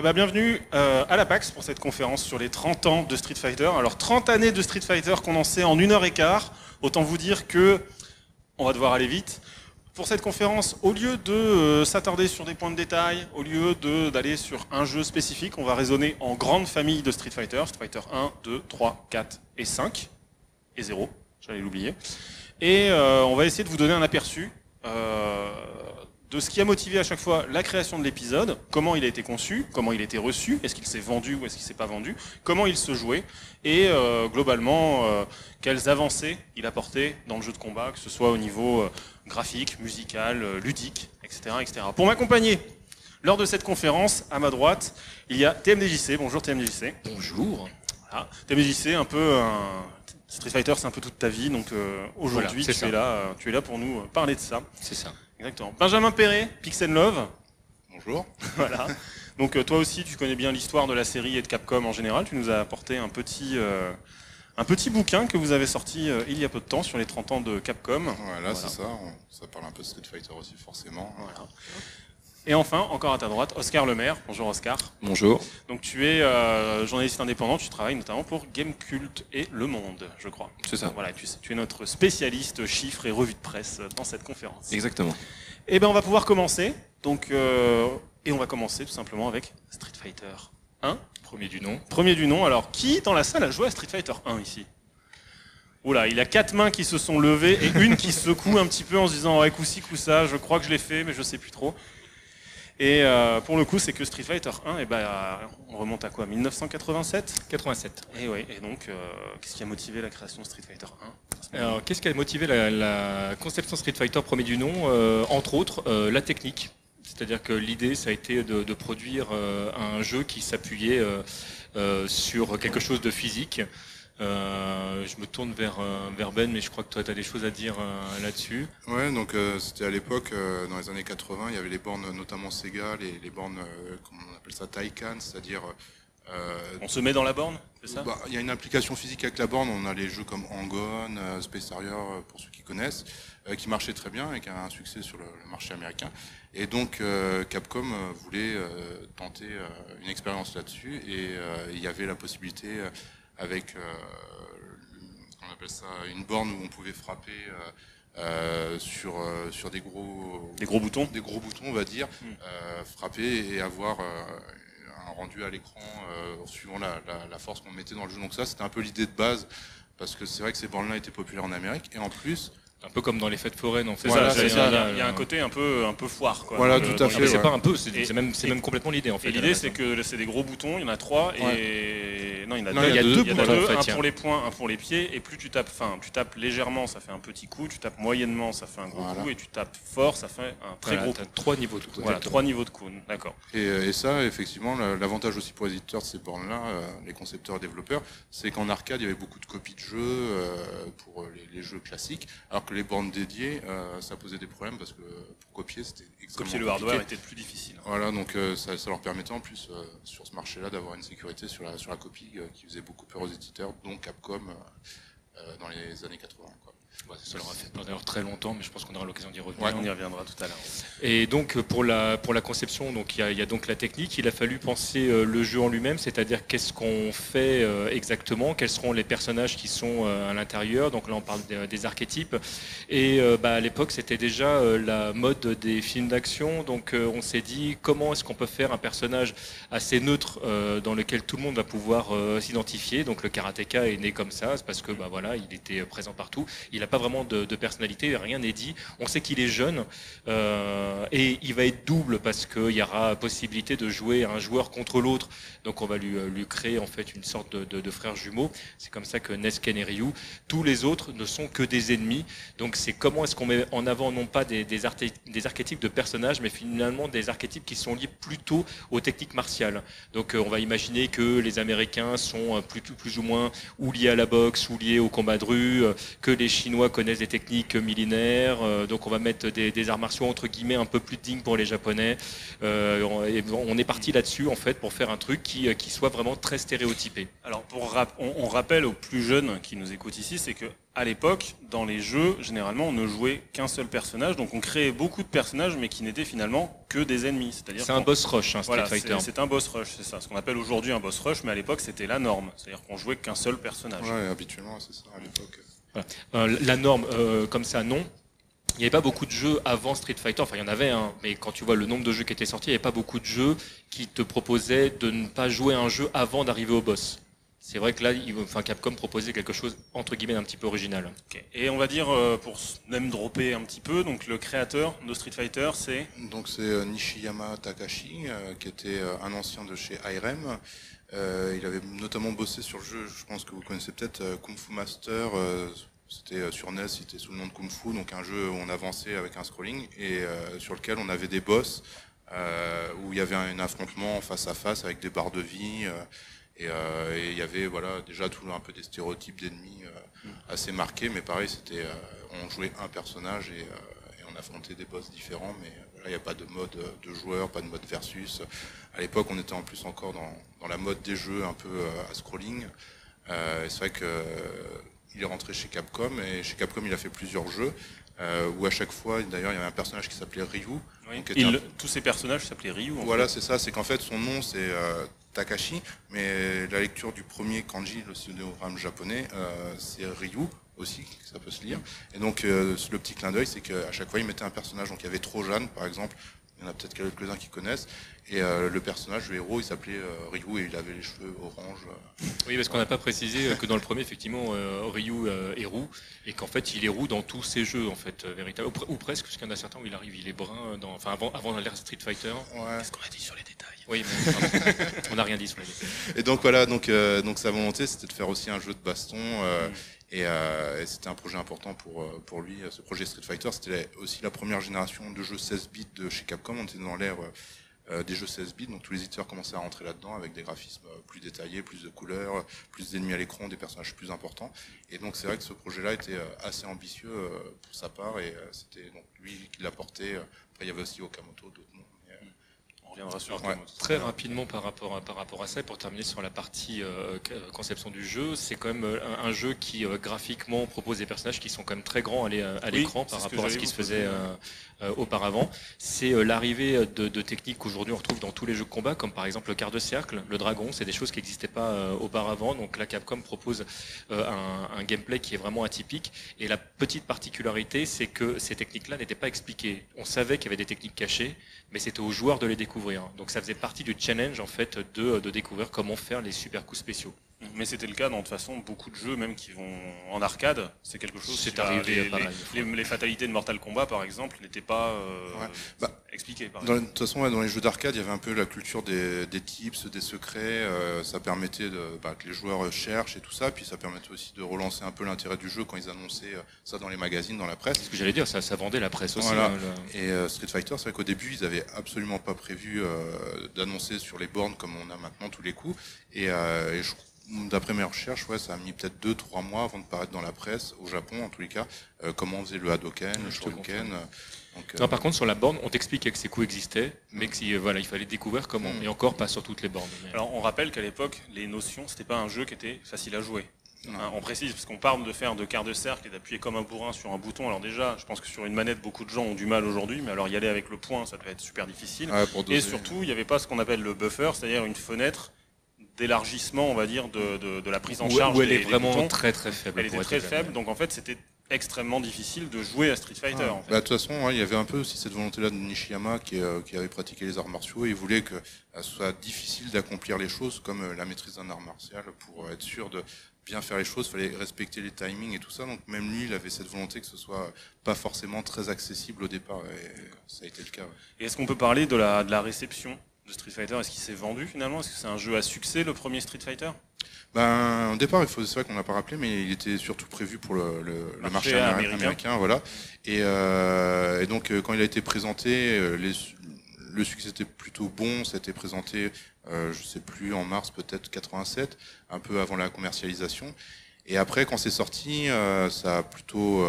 Eh ben, bienvenue euh, à la PAX pour cette conférence sur les 30 ans de Street Fighter. Alors 30 années de Street Fighter condensées en une heure et quart. Autant vous dire que on va devoir aller vite. Pour cette conférence, au lieu de euh, s'attarder sur des points de détail, au lieu d'aller sur un jeu spécifique, on va raisonner en grande famille de Street Fighter. Street Fighter 1, 2, 3, 4 et 5. Et 0, j'allais l'oublier. Et euh, on va essayer de vous donner un aperçu de ce qui a motivé à chaque fois la création de l'épisode, comment il a été conçu, comment il a été reçu, est-ce qu'il s'est vendu ou est-ce qu'il s'est pas vendu, comment il se jouait, et euh, globalement euh, quelles avancées il a porté dans le jeu de combat, que ce soit au niveau euh, graphique, musical, euh, ludique, etc., etc. Pour m'accompagner lors de cette conférence, à ma droite, il y a TMDJC. Bonjour TMDJC. Bonjour. Voilà. TMDJC, un peu un... Street Fighter, c'est un peu toute ta vie, donc euh, aujourd'hui Voilà, tu ça. es là, tu es là pour nous parler de ça. C'est ça. Exactement. Benjamin Perret, Pixel Love. Bonjour. Voilà. Donc euh, toi aussi, tu connais bien l'histoire de la série et de Capcom en général. Tu nous as apporté un petit, euh, un petit bouquin que vous avez sorti euh, il y a peu de temps sur les 30 ans de Capcom. Voilà, c'est ça. Ça parle un peu de Street Fighter aussi, forcément. Voilà. Et enfin, encore à ta droite, Oscar Lemaire. Bonjour Oscar. Bonjour. Donc tu es euh, journaliste indépendant, tu travailles notamment pour Game Cult et Le Monde, je crois. C'est ça. Voilà, tu, tu es notre spécialiste chiffres et revue de presse euh, dans cette conférence. Exactement. Eh ben on va pouvoir commencer. Donc euh, et on va commencer tout simplement avec Street Fighter 1. Premier du nom. Premier du nom. Alors, qui dans la salle a joué à Street Fighter 1 ici? Oula, il y a quatre mains qui se sont levées et une qui secoue un petit peu en se disant ouais, coup ci, coup ça, je crois que je l'ai fait, mais je sais plus trop. Et euh, pour le coup, c'est que Street Fighter 1, et ben, euh, on remonte à quoi 1987 87. Et et donc, euh, qu'est-ce qui a motivé la création de Street Fighter 1 Alors, qu'est-ce qui a motivé la, la conception Street Fighter premier du nom? Euh, Entre autres, la technique. C'est-à-dire que l'idée, ça a été de, de produire un jeu qui s'appuyait sur quelque chose de physique. Euh, je me tourne vers, euh, vers Ben, mais je crois que toi, tu as des choses à dire euh, là-dessus. Ouais, donc euh, c'était à l'époque, dans les années 80, il y avait les bornes, notamment Sega, les, les bornes, comment on appelle ça, Taikan, c'est-à-dire. On se met dans la borne, c'est ça? Bah, Il y a une application physique avec la borne. On a les jeux comme Hang-On, euh, Space Harrier, pour ceux qui connaissent, qui marchaient très bien et qui a un succès sur le, le marché américain. Et donc Capcom voulait tenter une expérience là-dessus et il y avait la possibilité avec, euh, on appelle ça, une borne où on pouvait frapper. euh, euh, sur euh, sur des gros Des gros boutons. des gros boutons on va dire euh, frapper et avoir un rendu à l'écran suivant la, la- la force qu'on mettait dans le jeu. Donc ça c'était un peu l'idée de base parce que c'est vrai que ces bornes là étaient populaires en Amérique. Et en plus Un peu comme dans les fêtes foraines, en fait. Voilà, Il y a- euh, il y a un côté un peu, un peu foire. Quoi, Voilà, le- tout à fait, c'est ouais. pas un peu, c'est même, même complètement l'idée en fait. L'idée, c'est que c'est des gros boutons, il y en a trois, et non, il y en a Non, deux. il y a deux boutons, deux, en fait, un pour les poings, un pour les pieds, et plus tu tapes, enfin, tu tapes légèrement, ça fait un petit coup, tu tapes moyennement, ça fait un gros Voilà. coup, et tu tapes fort, ça fait un très Voilà, gros coup. trois niveaux. Voilà, exactement. trois niveaux de coups, d'accord. et, euh, et ça effectivement la- l'avantage aussi pour les éditeurs de ces bornes là les concepteurs et développeurs c'est qu'en arcade il y avait beaucoup de copies de jeux euh, pour les, les jeux classiques alors que les bornes dédiées euh, ça posait des problèmes parce que pour copier c'était extrêmement Copier le compliqué. hardware était plus difficile. Voilà, donc euh, ça, ça leur permettait en plus euh, sur ce marché-là d'avoir une sécurité sur la, sur la copie qui faisait beaucoup peur aux éditeurs, dont Capcom dans les années 80. Ouais, ça leur a fait peur d'ailleurs très longtemps, mais je pense qu'on aura l'occasion d'y revenir. Ouais, on y reviendra tout à l'heure. Et donc euh, pour la pour la conception, donc il y a, y a donc la technique. Il a fallu penser euh, le jeu en lui-même, c'est-à-dire qu'est-ce qu'on fait euh, exactement, quels seront les personnages qui sont euh, à l'intérieur. Donc là on parle des, des archétypes. Et bah, à l'époque c'était déjà la mode des films d'action. Donc on s'est dit comment est-ce qu'on peut faire un personnage assez neutre dans lequel tout le monde va pouvoir s'identifier. Donc le karatéka est né comme ça, c'est parce que bah voilà il était présent partout. Il n'a pas vraiment de, personnalité, rien n'est dit. On sait qu'il est jeune. Euh, et il va être double parce qu'il y aura possibilité de jouer un joueur contre l'autre. Donc on va lui, euh, créer en fait une sorte de, de, de frères jumeaux. C'est comme ça que Nesken et Ryu, tous les autres ne sont que des ennemis. Donc c'est comment est-ce qu'on met en avant non pas des, archétypes de personnages, mais finalement des archétypes qui sont liés plutôt aux techniques martiales. Donc euh, on va imaginer que les Américains sont plus, plus ou moins ou liés à la boxe ou liés au combat de rue, que les Chinois connaissent des techniques millénaires. euh, donc on va mettre des, des arts martiaux entre guillemets un peu plus dignes pour les Japonais. Euh, on, et on est parti là-dessus en fait pour faire un truc qui, euh, qui soit vraiment très stéréotypé. Alors, pour rap- on, on rappelle aux plus jeunes qui nous écoutent ici, c'est que à l'époque, dans les jeux, généralement, on ne jouait qu'un seul personnage, donc on créait beaucoup de personnages, mais qui n'étaient finalement que des ennemis. C'est-à-dire C'est un boss rush, un Street voilà, Fighter. c'est c'est un boss rush, c'est ça. Ce qu'on appelle aujourd'hui un boss rush, mais à l'époque c'était la norme. C'est-à-dire qu'on jouait qu'un seul personnage. Ouais, habituellement, c'est ça à l'époque. Euh, la norme, euh, comme ça, non. Il n'y avait pas beaucoup de jeux avant Street Fighter, enfin il y en avait un, mais quand tu vois le nombre de jeux qui étaient sortis, il n'y avait pas beaucoup de jeux qui te proposaient de ne pas jouer un jeu avant d'arriver au boss. C'est vrai que là, il- enfin, Capcom proposait quelque chose entre guillemets d'un petit peu original. Et on va dire, euh, pour même dropper un petit peu, donc le créateur de Street Fighter, c'est Donc c'est euh, Nishiyama Takashi, euh, qui était euh, un ancien de chez IRM. Euh, il avait notamment bossé sur le jeu, je pense que vous connaissez peut-être, euh, Kung Fu Master. euh, c'était sur NES, c'était sous le nom de Kung Fu, donc un jeu où on avançait avec un scrolling et sur lequel on avait des boss où il y avait un, affrontement face à face avec des barres de vie. et, il y avait voilà déjà tout un peu des stéréotypes d'ennemis assez marqués, mais pareil, c'était on jouait un personnage et, on affrontait des boss différents, mais il n'y a pas de mode de joueur, pas de mode versus. À l'époque, on était en plus encore dans, dans la mode des jeux un peu euh, à scrolling. Euh, c'est vrai que euh, est rentré chez Capcom et chez Capcom, il a fait plusieurs jeux euh, où à chaque fois, d'ailleurs, il y avait un personnage qui s'appelait Ryu. oui, donc, était il- un- tous ces personnages s'appelaient Ryu. en voilà, c'est ça. C'est qu'en fait, son nom, c'est euh, Takashi, mais la lecture du premier kanji, le pseudogramme japonais, euh, c'est Ryu aussi, ça peut se lire. Et donc, le petit clin d'œil, c'est qu'à chaque fois, il mettait un personnage. Donc, il y avait Trojan, par exemple. Il y en a peut-être quelques-uns qui connaissent. Et euh, le personnage, le héros, il s'appelait euh, Ryu et il avait les cheveux orange. Oui, parce qu'on n'a pas précisé euh, que dans le premier, effectivement, euh, Ryu euh, est roux, et qu'en fait, il est roux dans tous ses jeux, en fait, euh, véritablement. Ou, pre- ou presque, parce qu'il y en a certains où il arrive, il est brun, dans, enfin, avant, avant l'ère Street Fighter. Ouais. Qu'est-ce qu'on a dit sur les détails? Oui, mais pardon. on n'a rien dit sur les détails. Et donc voilà, donc, euh, donc sa volonté, c'était de faire aussi un jeu de baston. euh, Mm. Et, euh, et c'était un projet important pour, euh, pour lui. Ce projet Street Fighter, c'était aussi la première génération de jeux 16 bits de chez Capcom. On était dans l'ère euh, euh, des jeux 16 bits, donc tous les éditeurs commençaient à rentrer là-dedans avec des graphismes euh, plus détaillés, plus de couleurs, plus d'ennemis à l'écran, des personnages plus importants. Et donc c'est vrai que ce projet-là était euh, assez ambitieux euh, pour sa part et euh, c'était donc lui qui l'a porté. Après il y avait aussi Okamoto, d'autres noms. Euh, On reviendra sur Ouais. Très rapidement par rapport à, par rapport à ça, et pour terminer sur la partie euh, conception du jeu, c'est quand même euh, un, un jeu qui euh, graphiquement propose des personnages qui sont quand même très grands à Oui, l'écran par rapport à ce qui se vous faisait euh, euh, auparavant. C'est euh, l'arrivée de, de techniques qu'aujourd'hui on retrouve dans tous les jeux de combat, comme par exemple le quart de cercle, le dragon, c'est des choses qui n'existaient pas euh, auparavant. Donc là, Capcom propose euh, un, un gameplay qui est vraiment atypique. Et la petite particularité, c'est que ces techniques-là n'étaient pas expliquées. On savait qu'il y avait des techniques cachées, mais c'était aux joueurs de les découvrir. Donc ça faisait partie du challenge en fait de, de découvrir comment faire les super coups spéciaux. Mais c'était le cas dans de toute façon beaucoup de jeux même qui vont en arcade. C'est quelque chose. C'est arrivé les, pas les- les- les fatalités de Mortal Kombat par exemple n'étaient pas euh, Ouais. Bah, expliquées. Par Dans, exemple. de toute façon, ouais, dans les jeux d'arcade, il y avait un peu la culture des, des tips, des secrets. euh, ça permettait de, bah, que les joueurs cherchent et tout ça. Puis ça permettait aussi de relancer un peu l'intérêt du jeu quand ils annonçaient euh, ça dans les magazines, dans la presse. Ce que j'allais dire, ça, ça vendait la presse aussi. Voilà. hein, le- Et euh, Street Fighter, c'est vrai qu'au début, ils avaient absolument pas prévu euh, d'annoncer sur les bornes comme on a maintenant tous les coups. Et, euh, et je- d'après mes recherches, ouais, ça a mis peut-être deux, trois mois avant de paraître dans la presse, au Japon en tous les cas, euh, comment on faisait le Hadoken, le Shoryuken. euh, donc, euh, Non, par contre, sur la borne, on t'expliquait que ces coups existaient, mais que si, euh, voilà, il fallait découvrir comment. Mm. Et encore pas sur toutes les bornes. mais- Alors on rappelle qu'à l'époque les notions c'était pas un jeu qui était facile à jouer. Hein, on précise parce qu'on parle de faire de quart de cercle et d'appuyer comme un bourrin sur un bouton. Alors déjà, je pense que sur une manette beaucoup de gens ont du mal aujourd'hui, mais alors y aller avec le poing ça devait être super difficile. Ouais, Et surtout, il n'y avait pas ce qu'on appelle le buffer, c'est-à-dire une fenêtre d'élargissement, on va dire, de, de- de la prise en Où, charge où elle des- est vraiment boutons. très très faible. Elle était très faible, donc en fait, c'était extrêmement difficile de jouer à Street Fighter. En fait. Bah, de toute façon, ouais, il y avait un peu aussi cette volonté-là de Nishiyama qui, euh, qui avait pratiqué les arts martiaux. Il voulait que euh, ce soit difficile d'accomplir les choses comme euh, la maîtrise d'un art martial pour euh, être sûr de bien faire les choses. Il fallait respecter les timings et tout ça. Donc même lui, il avait cette volonté que ce soit pas forcément très accessible au départ. Et ça a été le cas. ouais. Et est-ce qu'on peut parler de la, de la réception de Street Fighter Est-ce qu'il s'est vendu finalement? Est-ce que c'est un jeu à succès, le premier Street Fighter? Ben, au départ, il faut, c'est vrai qu'on n'a pas rappelé, mais il était surtout prévu pour le, le- le Marché marché améri- américain. américain. voilà. Et, euh, et donc, euh, quand il a été présenté, euh, les, le succès était plutôt bon. Ça a été présenté, euh, je sais plus, en mars peut-être 87, un peu avant la commercialisation. Et après, quand c'est sorti, euh, ça a plutôt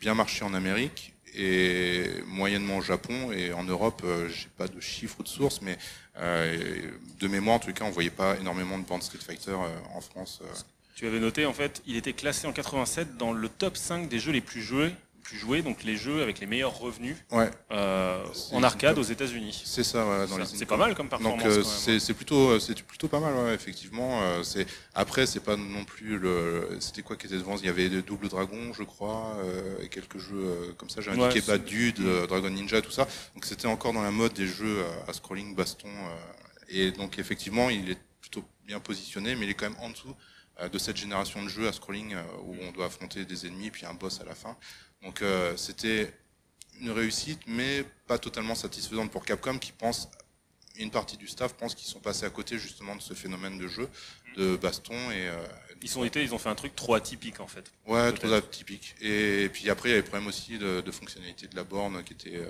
bien marché en Amérique et moyennement au Japon et en Europe. Euh, J'ai pas de chiffres ou de sources, mais euh, de mémoire, en tout cas, on voyait pas énormément de bandes Street Fighter euh, en France. Tu avais noté, en fait, il était classé en 87 dans le top 5 des jeux les plus joués plus joués, donc les jeux avec les meilleurs revenus Ouais, euh, en arcade aux États-Unis. c'est ça, C'est pas mal comme performance. Donc euh, c'est hein. c'est plutôt c'est plutôt pas mal ouais, effectivement euh, c'est après c'est pas non plus le c'était quoi qui était devant? Il y avait Double Dragon je crois euh, et quelques jeux euh, comme ça j'ai indiqué Bad Dude euh, Dragon Ninja tout ça donc c'était encore dans la mode des jeux euh, à scrolling baston euh, et donc effectivement il est plutôt bien positionné mais il est quand même en dessous euh, de cette génération de jeux à scrolling euh, où on doit affronter des ennemis puis un boss à la fin donc euh, c'était une réussite mais pas totalement satisfaisante pour Capcom qui pense une partie du staff pense qu'ils sont passés à côté justement de ce phénomène de jeu, de baston et euh, Ils ont été, ils ont fait un truc trop atypique en fait. ouais trop atypique. Et, puis après il y avait le problème aussi de, de fonctionnalité de la borne qui était euh,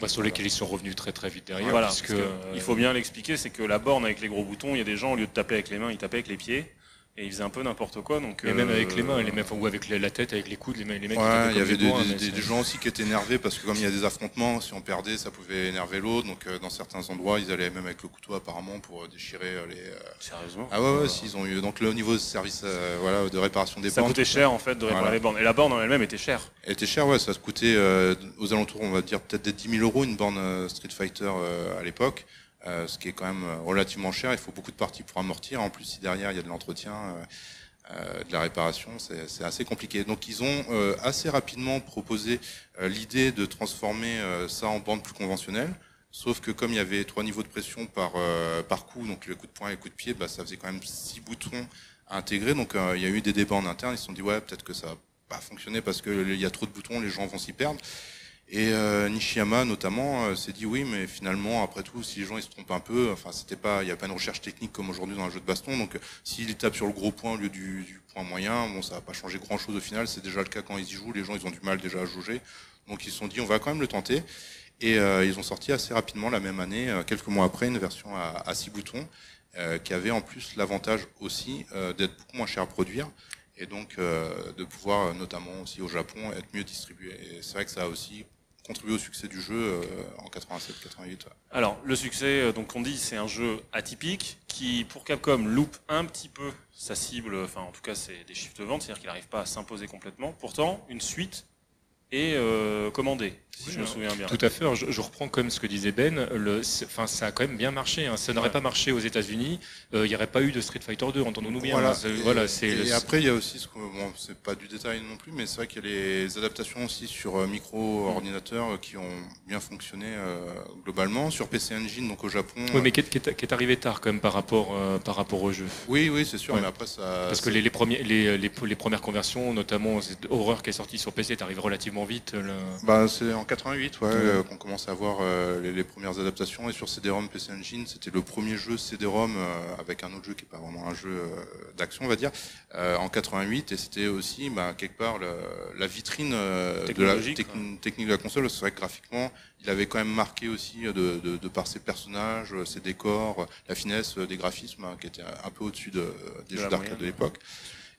Bah, sur lesquels ils sont revenus très très vite derrière. Voilà, parce que euh, il faut bien l'expliquer, c'est que la borne avec les gros boutons, il y a des gens au lieu de taper avec les mains, ils tapaient avec les pieds et ils faisaient un peu n'importe quoi. Donc Et même euh, avec les mains, les mains, ou avec la tête, avec les coudes, les, mains, les mecs qui Ouais, il y avait des, des- gens aussi qui étaient énervés parce que comme il y a des affrontements, si on perdait, ça pouvait énerver l'autre. Donc euh, dans certains endroits, ils allaient même avec le couteau apparemment pour euh, déchirer euh, les. euh, Sérieusement. Ah ouais, ouais, s'ils ont eu. Donc le niveau de service, euh, voilà, de réparation des Ça bornes. coûtait cher en fait de réparer Voilà. les bornes. Et la borne en elle-même était chère. Elle était chère, ouais, ça se coûtait euh, aux alentours, on va dire peut-être des 10 000 euros une borne euh, Street Fighter euh, à l'époque, euh, ce qui est quand même euh, relativement cher. Il faut beaucoup de parties pour amortir. En plus, si derrière il y a de l'entretien, euh, euh, de la réparation, c'est assez compliqué. Donc ils ont euh, assez rapidement proposé l'idée de transformer ça en borne plus conventionnelle. Sauf que comme il y avait trois niveaux de pression par par coup, donc le coup de poing et le coup de pied, bah, ça faisait quand même six boutons à intégrer. Donc il y a eu des débats en interne. Ils se sont dit ouais peut-être que ça va pas fonctionner parce que il y a trop de boutons, les gens vont s'y perdre. Et euh, Nishiyama notamment euh, s'est dit oui, mais finalement après tout, si les gens ils se trompent un peu, enfin c'était pas, il y a pas une recherche technique comme aujourd'hui dans un jeu de baston, donc euh, s'ils tapent sur le gros point au lieu du, du point moyen, bon ça va pas changer grand chose au final. C'est déjà le cas quand ils y jouent, les gens ils ont du mal déjà à jauger, donc ils se sont dit on va quand même le tenter. Et euh, ils ont sorti assez rapidement la même année, euh, quelques mois après, une version à, à six boutons qui avait en plus l'avantage aussi d'être beaucoup moins cher à produire et donc de pouvoir notamment aussi au Japon être mieux distribué. C'est vrai que ça a aussi contribué au succès du jeu euh, en 87-88. ouais. Alors le succès, euh, donc on dit, c'est un jeu atypique qui, pour Capcom, loupe un petit peu sa cible. Enfin, en tout cas, c'est des chiffres de vente, c'est-à-dire qu'il n'arrive pas à s'imposer complètement. Pourtant, une suite est euh, si Oui, je me souviens bien. Tout à fait. Alors, Je, je reprends comme ce que disait Ben. Le, enfin, ça a quand même bien marché. hein. Ça n'aurait Ouais. pas marché aux États-Unis. euh, Il n'y aurait pas eu de Street Fighter 2. Entendons-nous bien. Voilà, hein. Et, voilà, c'est et le- après il y a aussi ce que bon c'est pas du détail non plus mais c'est vrai qu'il y a les adaptations aussi sur euh, micro ordinateur euh, qui ont bien fonctionné euh, globalement sur PC Engine donc au Japon. Oui, mais qui est, qui est- qui est arrivé tard quand même par rapport euh, par rapport au jeu. oui oui c'est sûr Ouais. mais après ça Parce que les, les, premiers, les, les, les premières conversions, notamment cette Horror qui est sortie sur PC, est arrivée relativement vite. là. Bah, c'est en 88 ouais, Ouais. euh, qu'on commence à voir euh, les, les premières adaptations et sur CD-ROM PC Engine c'était le premier jeu CD-ROM euh, avec un autre jeu qui est pas vraiment un jeu d'action on va dire en 88 et c'était aussi bah, quelque part le- la vitrine de la technique de la console c'est vrai que graphiquement il avait quand même marqué aussi de, de, de par ses personnages ses décors la finesse des graphismes hein, qui était un peu au-dessus de, des De jeux d'arcade de l'époque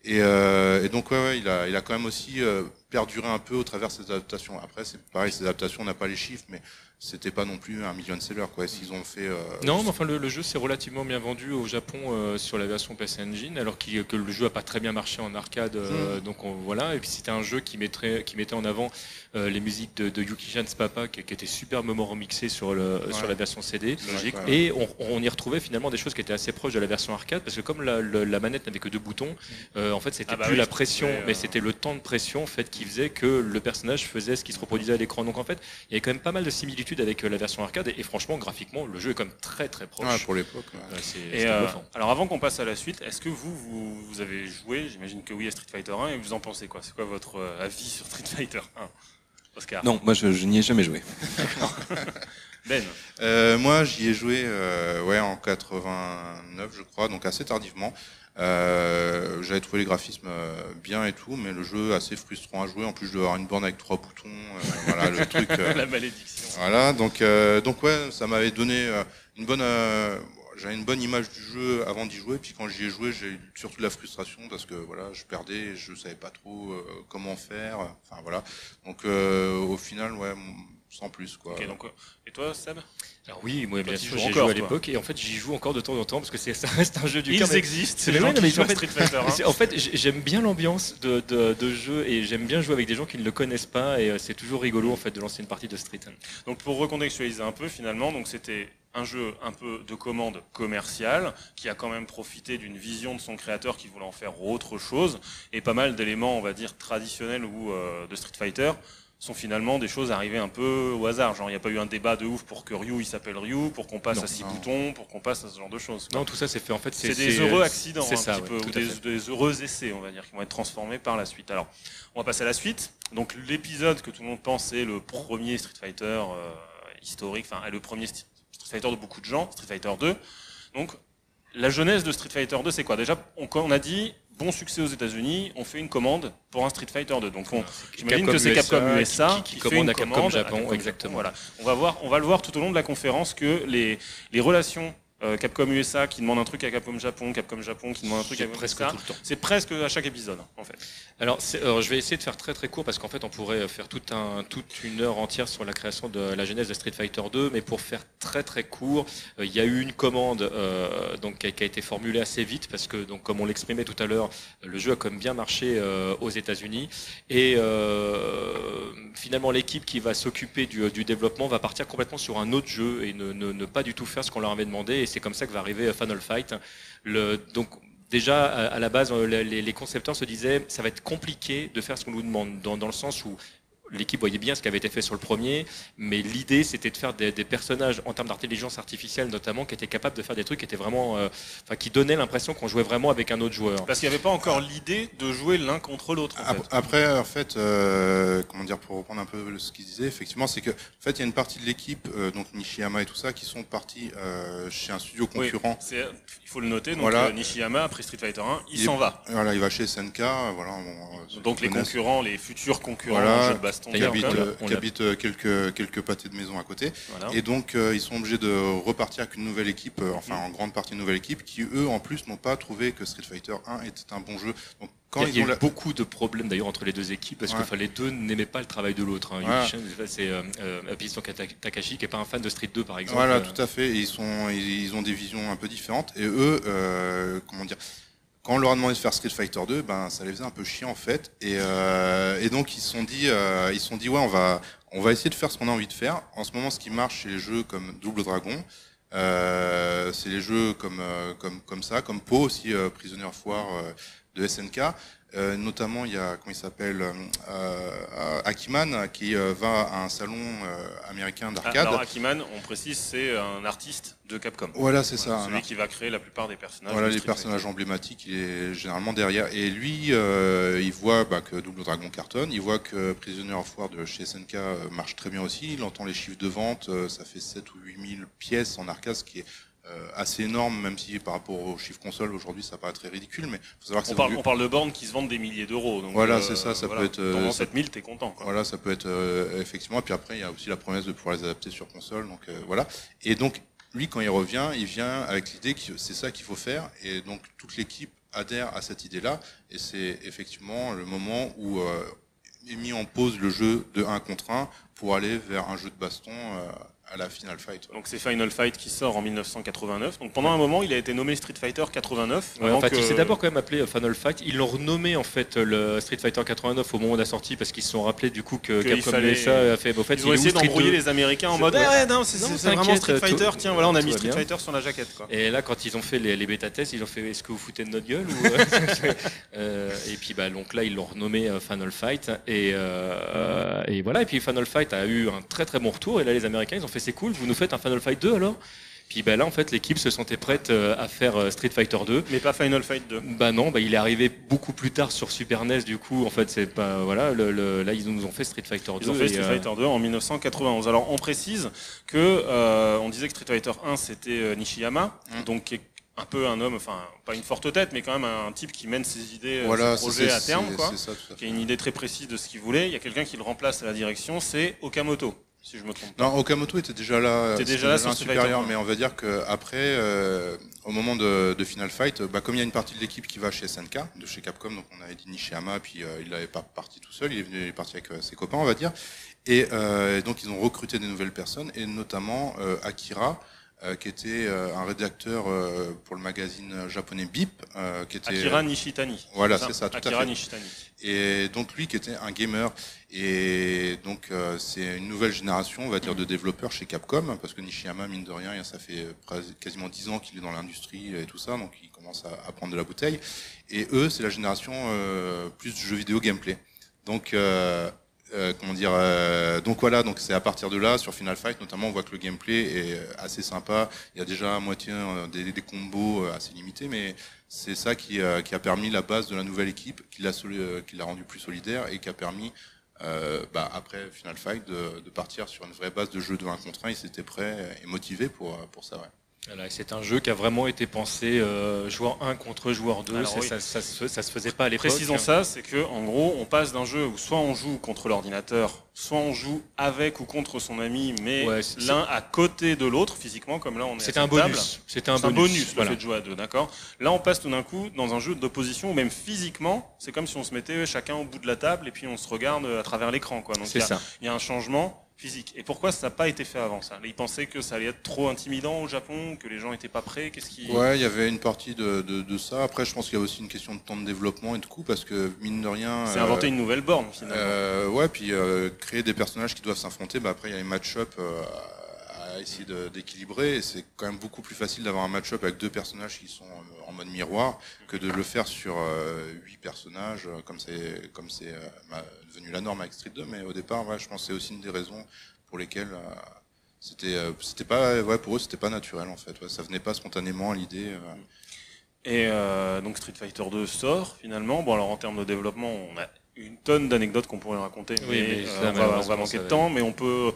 et, euh, et donc ouais, ouais, il a il a quand même aussi euh, perduré un peu au travers de ces adaptations. Après c'est pareil, ces adaptations on n'a pas les chiffres, mais c'était pas non plus un million de sellers quoi. S'ils ont fait euh, Non, mais enfin le, le jeu s'est relativement bien vendu au Japon euh, sur la version PC Engine, alors que le jeu a pas très bien marché en arcade. euh, Mm. Donc on- voilà. Et puis c'était un jeu qui mettrait, qui mettait en avant euh, les musiques de, de Yuki Jan's Papa, qui, qui étaient superbement remixées sur le sur la version CD. logique. Et on, on y retrouvait finalement des choses qui étaient assez proches de la version arcade, parce que comme la, le- la manette n'avait que deux boutons, euh, en fait c'était Ah bah plus oui, la pression, euh, mais c'était le temps de pression en fait qui faisait que le personnage faisait ce qui se reproduisait à l'écran. Donc en fait, il y avait quand même pas mal de similitudes avec euh, la version arcade, et, et franchement graphiquement, le jeu est quand même très très proche. Ouais, pour l'époque. ouais. Euh, euh, alors avant qu'on passe à la suite, est-ce que vous, vous, vous avez joué, j'imagine que oui, à Street Fighter 1, et vous en pensez quoi? C'est quoi votre avis sur Street Fighter 1 Oscar Non, moi je, je n'y ai jamais joué. Ben Euh, moi j'y ai joué euh, ouais en 89 je crois, donc assez tardivement. Euh, J'avais trouvé les graphismes euh, bien et tout, mais le jeu assez frustrant à jouer. En plus je devais avoir une borne avec trois boutons. euh, voilà le truc. euh, La malédiction. Voilà, donc donc donc ouais, ça m'avait donné euh, une bonne euh, j'avais une bonne image du jeu avant d'y jouer, puis quand j'y ai joué, j'ai eu surtout de la frustration parce que voilà, je perdais, je savais pas trop euh, comment faire, enfin voilà. Donc euh, au final, ouais, sans plus quoi. Ok, donc, euh, et toi, Seb? Alors oui, moi Toi, bien sûr, encore, joué à l'époque et en fait j'y joue encore de temps en temps parce que c'est- ça reste un jeu du Ils cœur. mais- existent, c'est c'est les gens mais qui en fait- Street Fighter. hein. En fait, j'ai- j'aime bien l'ambiance de, de, de jeu et j'aime bien jouer avec des gens qui ne le connaissent pas et euh, c'est toujours rigolo en fait de lancer une partie de Street. Donc pour recontextualiser un peu finalement, donc c'était un jeu un peu de commande commerciale qui a quand même profité d'une vision de son créateur qui voulait en faire autre chose et pas mal d'éléments on va dire traditionnels ou euh, de Street Fighter sont finalement des choses arrivées un peu au hasard. Genre il n'y a pas eu un débat de ouf pour que Ryu il s'appelle Ryu, pour qu'on passe Non, à six non. boutons, pour qu'on passe à ce genre de choses. Non, tout ça c'est fait en fait. C'est des heureux accidents, c'est un ça, petit ouais, peu, ou des, des heureux essais, on va dire, qui vont être transformés par la suite. Alors, on va passer à la suite. Donc, l'épisode que tout le monde pense c'est le premier Street Fighter euh, historique, enfin, le premier Street Fighter de beaucoup de gens, Street Fighter 2. Donc, la jeunesse de Street Fighter 2, c'est quoi? Déjà, on, on a dit bon succès aux États-Unis, on fait une commande pour un Street Fighter 2. Donc, on, J'imagine que c'est Capcom USA qui, qui fait commande une à Capcom commande Japon, Capcom exactement. Voilà. On va voir, on va le voir tout au long de la conférence que les, les relations euh, Capcom USA qui demandent un truc à Capcom Japon, Capcom Japon qui demande un truc à presque USA, tout le temps. c'est presque à chaque épisode en fait. Alors, alors, je vais essayer de faire très très court parce qu'en fait on pourrait faire tout un, toute une heure entière sur la création de la genèse de Street Fighter 2, mais pour faire très très court, euh, il y a eu une commande euh, donc, qui a, qui a été formulée assez vite parce que donc, comme on l'exprimait tout à l'heure, le jeu a quand même bien marché euh, aux États-Unis et euh, finalement l'équipe qui va s'occuper du, du développement va partir complètement sur un autre jeu et ne, ne- ne pas du tout faire ce qu'on leur avait demandé et c'est comme ça que va arriver Final Fight. Le, donc déjà à, la base euh, les, concepteurs se disaient ça va être compliqué de faire ce qu'on nous demande dans, dans le sens où l'équipe voyait bien ce qui avait été fait sur le premier, mais l'idée c'était de faire des, des personnages en termes d'intelligence artificielle notamment qui étaient capables de faire des trucs qui étaient vraiment, euh, enfin qui donnaient l'impression qu'on jouait vraiment avec un autre joueur. Parce qu'il n'y avait pas encore l'idée de jouer l'un contre l'autre. en Ap- fait. Après, en fait, euh, comment dire, pour reprendre un peu ce qu'il disait, effectivement, c'est que, en fait, il y a une partie de l'équipe, euh, donc Nishiyama et tout ça, qui sont partis euh, chez un studio concurrent. il faut le noter. Donc Voilà. euh, Nishiyama après Street Fighter 1, il s'en va. Voilà, il va chez SNK, voilà. bon, Donc les connaissent, concurrents, les futurs concurrents Voilà. en jeu de baston. Qui habitent, euh, qui habitent, euh, quelques quelques pâtés de maison à côté. Voilà. Et donc, euh, ils sont obligés de repartir avec une nouvelle équipe, enfin, en grande partie une nouvelle équipe, qui eux, en plus, n'ont pas trouvé que Street Fighter 1 était un bon jeu. Donc, quand il y a, eu la... beaucoup de problèmes d'ailleurs entre les deux équipes parce Ouais. que enfin, les deux n'aimaient pas le travail de l'autre. Hein. Ouais. C'est euh, euh, Takashi qui est pas un fan de Street 2 par exemple. Voilà, tout à fait. Ils sont, ils ils ont des visions un peu différentes. Et eux, euh, comment dire, quand on leur a demandé de faire Street Fighter 2, ben ça les faisait un peu chier en fait. Et, euh, et donc ils se sont dit, euh, ils sont dit ouais, on va, on va essayer de faire ce qu'on a envie de faire. En ce moment, ce qui marche, c'est les jeux comme Double Dragon. Euh, c'est les jeux comme, euh, comme, comme ça, comme Po aussi, euh, Prisoner euh, de SNK. Euh, notamment, il y a, comment il s'appelle, euh, euh, Akiman, qui euh, va à un salon euh, américain Ah, d'arcade. Alors Akiman, on précise, c'est un artiste de Capcom. Voilà, c'est Voilà, ça. celui qui va créer la plupart des personnages. Voilà de les personnages emblématiques, il est généralement derrière. Et lui, euh, il voit bah, que Double Dragon cartonne, il voit que Prisoner of War de chez SNK marche très bien aussi. Il entend les chiffres de vente, ça fait 7 ou 8 000 pièces en arcade, ce qui est assez énorme, même si par rapport aux chiffres console aujourd'hui ça paraît très ridicule. Mais faut savoir que On parle, vendu- on parle de bornes qui se vendent des milliers d'euros. donc, Voilà, euh, c'est ça, ça voilà. peut être, euh, Dans ça- 7000, t'es content. Quoi. Voilà, ça peut être euh, effectivement. Et puis après, il y a aussi la promesse de pouvoir les adapter sur console. Donc euh, voilà. Et donc lui, quand il revient, il vient avec l'idée que c'est ça qu'il faut faire. Et donc toute l'équipe adhère à cette idée-là. Et c'est effectivement le moment où euh, est mis en pause le jeu de 1 contre 1 pour aller vers un jeu de baston euh, à la Final Fight. Donc c'est Final Fight qui sort en 1989. Donc pendant un moment, il a été nommé Street Fighter 89. Ouais, avant en fait, que- il s'est d'abord quand même appelé euh, Final Fight. Ils l'ont renommé en fait le Street Fighter 89 au moment de la sortie parce qu'ils se sont rappelés du coup que Qu'il Capcom fallait- USA a fait. Au fait, Ils il ont essayé d'embrouiller 2? les Américains en mode ouais. Ah ouais, non, c'est vraiment Street tout- Fighter. Tiens, voilà, on a mis Street bien. Fighter sur la jaquette. Quoi. Et là, quand ils ont fait les, les bêta tests, ils ont fait Est-ce que vous foutez de notre gueule ou... euh, euh, Et puis, bah, donc là, ils l'ont renommé euh, Final Fight. Et, euh, et voilà. Et puis, Final Fight a eu un très très bon retour. Et là, les Américains, ils ont fait C'est cool, vous nous faites un Final Fight 2 alors? Puis bah, là, en fait, l'équipe se sentait prête euh, à faire euh, Street Fighter 2. Mais pas Final Fight 2. Bah non, bah il est arrivé beaucoup plus tard sur Super NES du coup. En fait, c'est pas voilà. Le, le- là, ils nous ont fait Street Fighter 2. Ils ont fait et, Street euh, Fighter 2 en 1991. Alors on précise que euh, on disait que Street Fighter 1 c'était euh, Nishiyama, Mm. donc qui est un peu un homme, enfin pas une forte tête, mais quand même un type qui mène ses idées, Voilà, ses projets à terme, quoi. ça, Qui a une idée très précise de ce qu'il voulait. Il y a quelqu'un qui le remplace à la direction, c'est Okamoto, si je me trompe pas. Non, Okamoto était déjà là. Était c'était déjà là sur supérieur, mais on va dire que après, euh, au moment de, de Final Fight, bah, comme il y a une partie de l'équipe qui va chez SNK, de chez Capcom, donc on avait dit Nishiyama, puis euh, il n'avait pas parti tout seul, il est venu il est parti avec euh, ses copains, on va dire. Et euh, donc ils ont recruté des nouvelles personnes, et notamment euh, Akira, euh, qui était euh, un rédacteur euh, pour le magazine japonais euh, qui était Akira Nishitani. Voilà, c'est ça, tout à Akira fait. Nishitani. Et donc lui qui était un gamer. Et donc euh, c'est une nouvelle génération on va dire de développeurs chez Capcom parce que Nishiyama mine de rien ça fait pres- quasiment 10 ans qu'il est dans l'industrie et tout ça donc il commence à, prendre de la bouteille. Et eux c'est la génération euh, plus du jeu vidéo gameplay. Donc euh, euh, comment dire euh, donc voilà donc c'est à partir de là sur Final Fight notamment on voit que le gameplay est euh, assez sympa. Il y a déjà à moitié euh, des, des combos euh, assez limités mais c'est ça qui, euh, qui a permis la base de la nouvelle équipe qui l'a euh, l'a rendu plus solidaire et qui a permis euh, bah, après Final Fight de, de partir sur une vraie base de jeu de 20 contre 1 ils étaient prêts et motivés pour, pour ça. Voilà, c'est un jeu qui a vraiment été pensé euh, joueur 1 contre joueur 2. Alors C'est- oui. ça, ça, se- ça se faisait pas à l'époque. Précisons ça, c'est que en gros, on passe d'un jeu où soit on joue contre l'ordinateur, soit on joue avec ou contre son ami, mais Ouais, c'est- l'un à côté de l'autre physiquement, comme là on est. à C'était un bonus. C'était un C'est un bonus. bonus, le Voilà. fait de jouer à deux, d'accord Là, on passe tout d'un coup dans un jeu d'opposition, où même physiquement, c'est comme si on se mettait chacun au bout de la table et puis on se regarde à travers l'écran, quoi. Donc il C'est y, a- ça. il y a un changement physique. Et pourquoi ça n'a pas été fait avant ça? Ils pensaient que ça allait être trop intimidant au Japon, que les gens n'étaient pas prêts. Qu'est-ce qui Ouais, il y avait une partie de, de, de ça. Après, je pense qu'il y a aussi une question de temps de développement et de coût, parce que mine de rien. C'est euh, inventer une nouvelle borne finalement. Euh, ouais, puis euh, créer des personnages qui doivent s'affronter. Bah, après, il y a les match-up euh, à essayer d'équilibrer. Et c'est quand même beaucoup plus facile d'avoir un match-up avec deux personnages qui sont euh, en mode miroir que de le faire sur euh, huit personnages, euh, comme c'est comme c'est euh, devenu la norme avec Street 2. Mais au départ, ouais, je pense que c'est aussi une des raisons pour lesquelles euh, c'était euh, c'était pas ouais pour eux c'était pas naturel en fait. Ouais, ça venait pas spontanément à l'idée. euh. Et euh, donc Street Fighter 2 sort finalement. Bon alors en termes de développement, on a une tonne d'anecdotes qu'on pourrait raconter, Oui, mais, mais euh, ça, on, va, on malheureusement, va manquer de temps. Mais on peut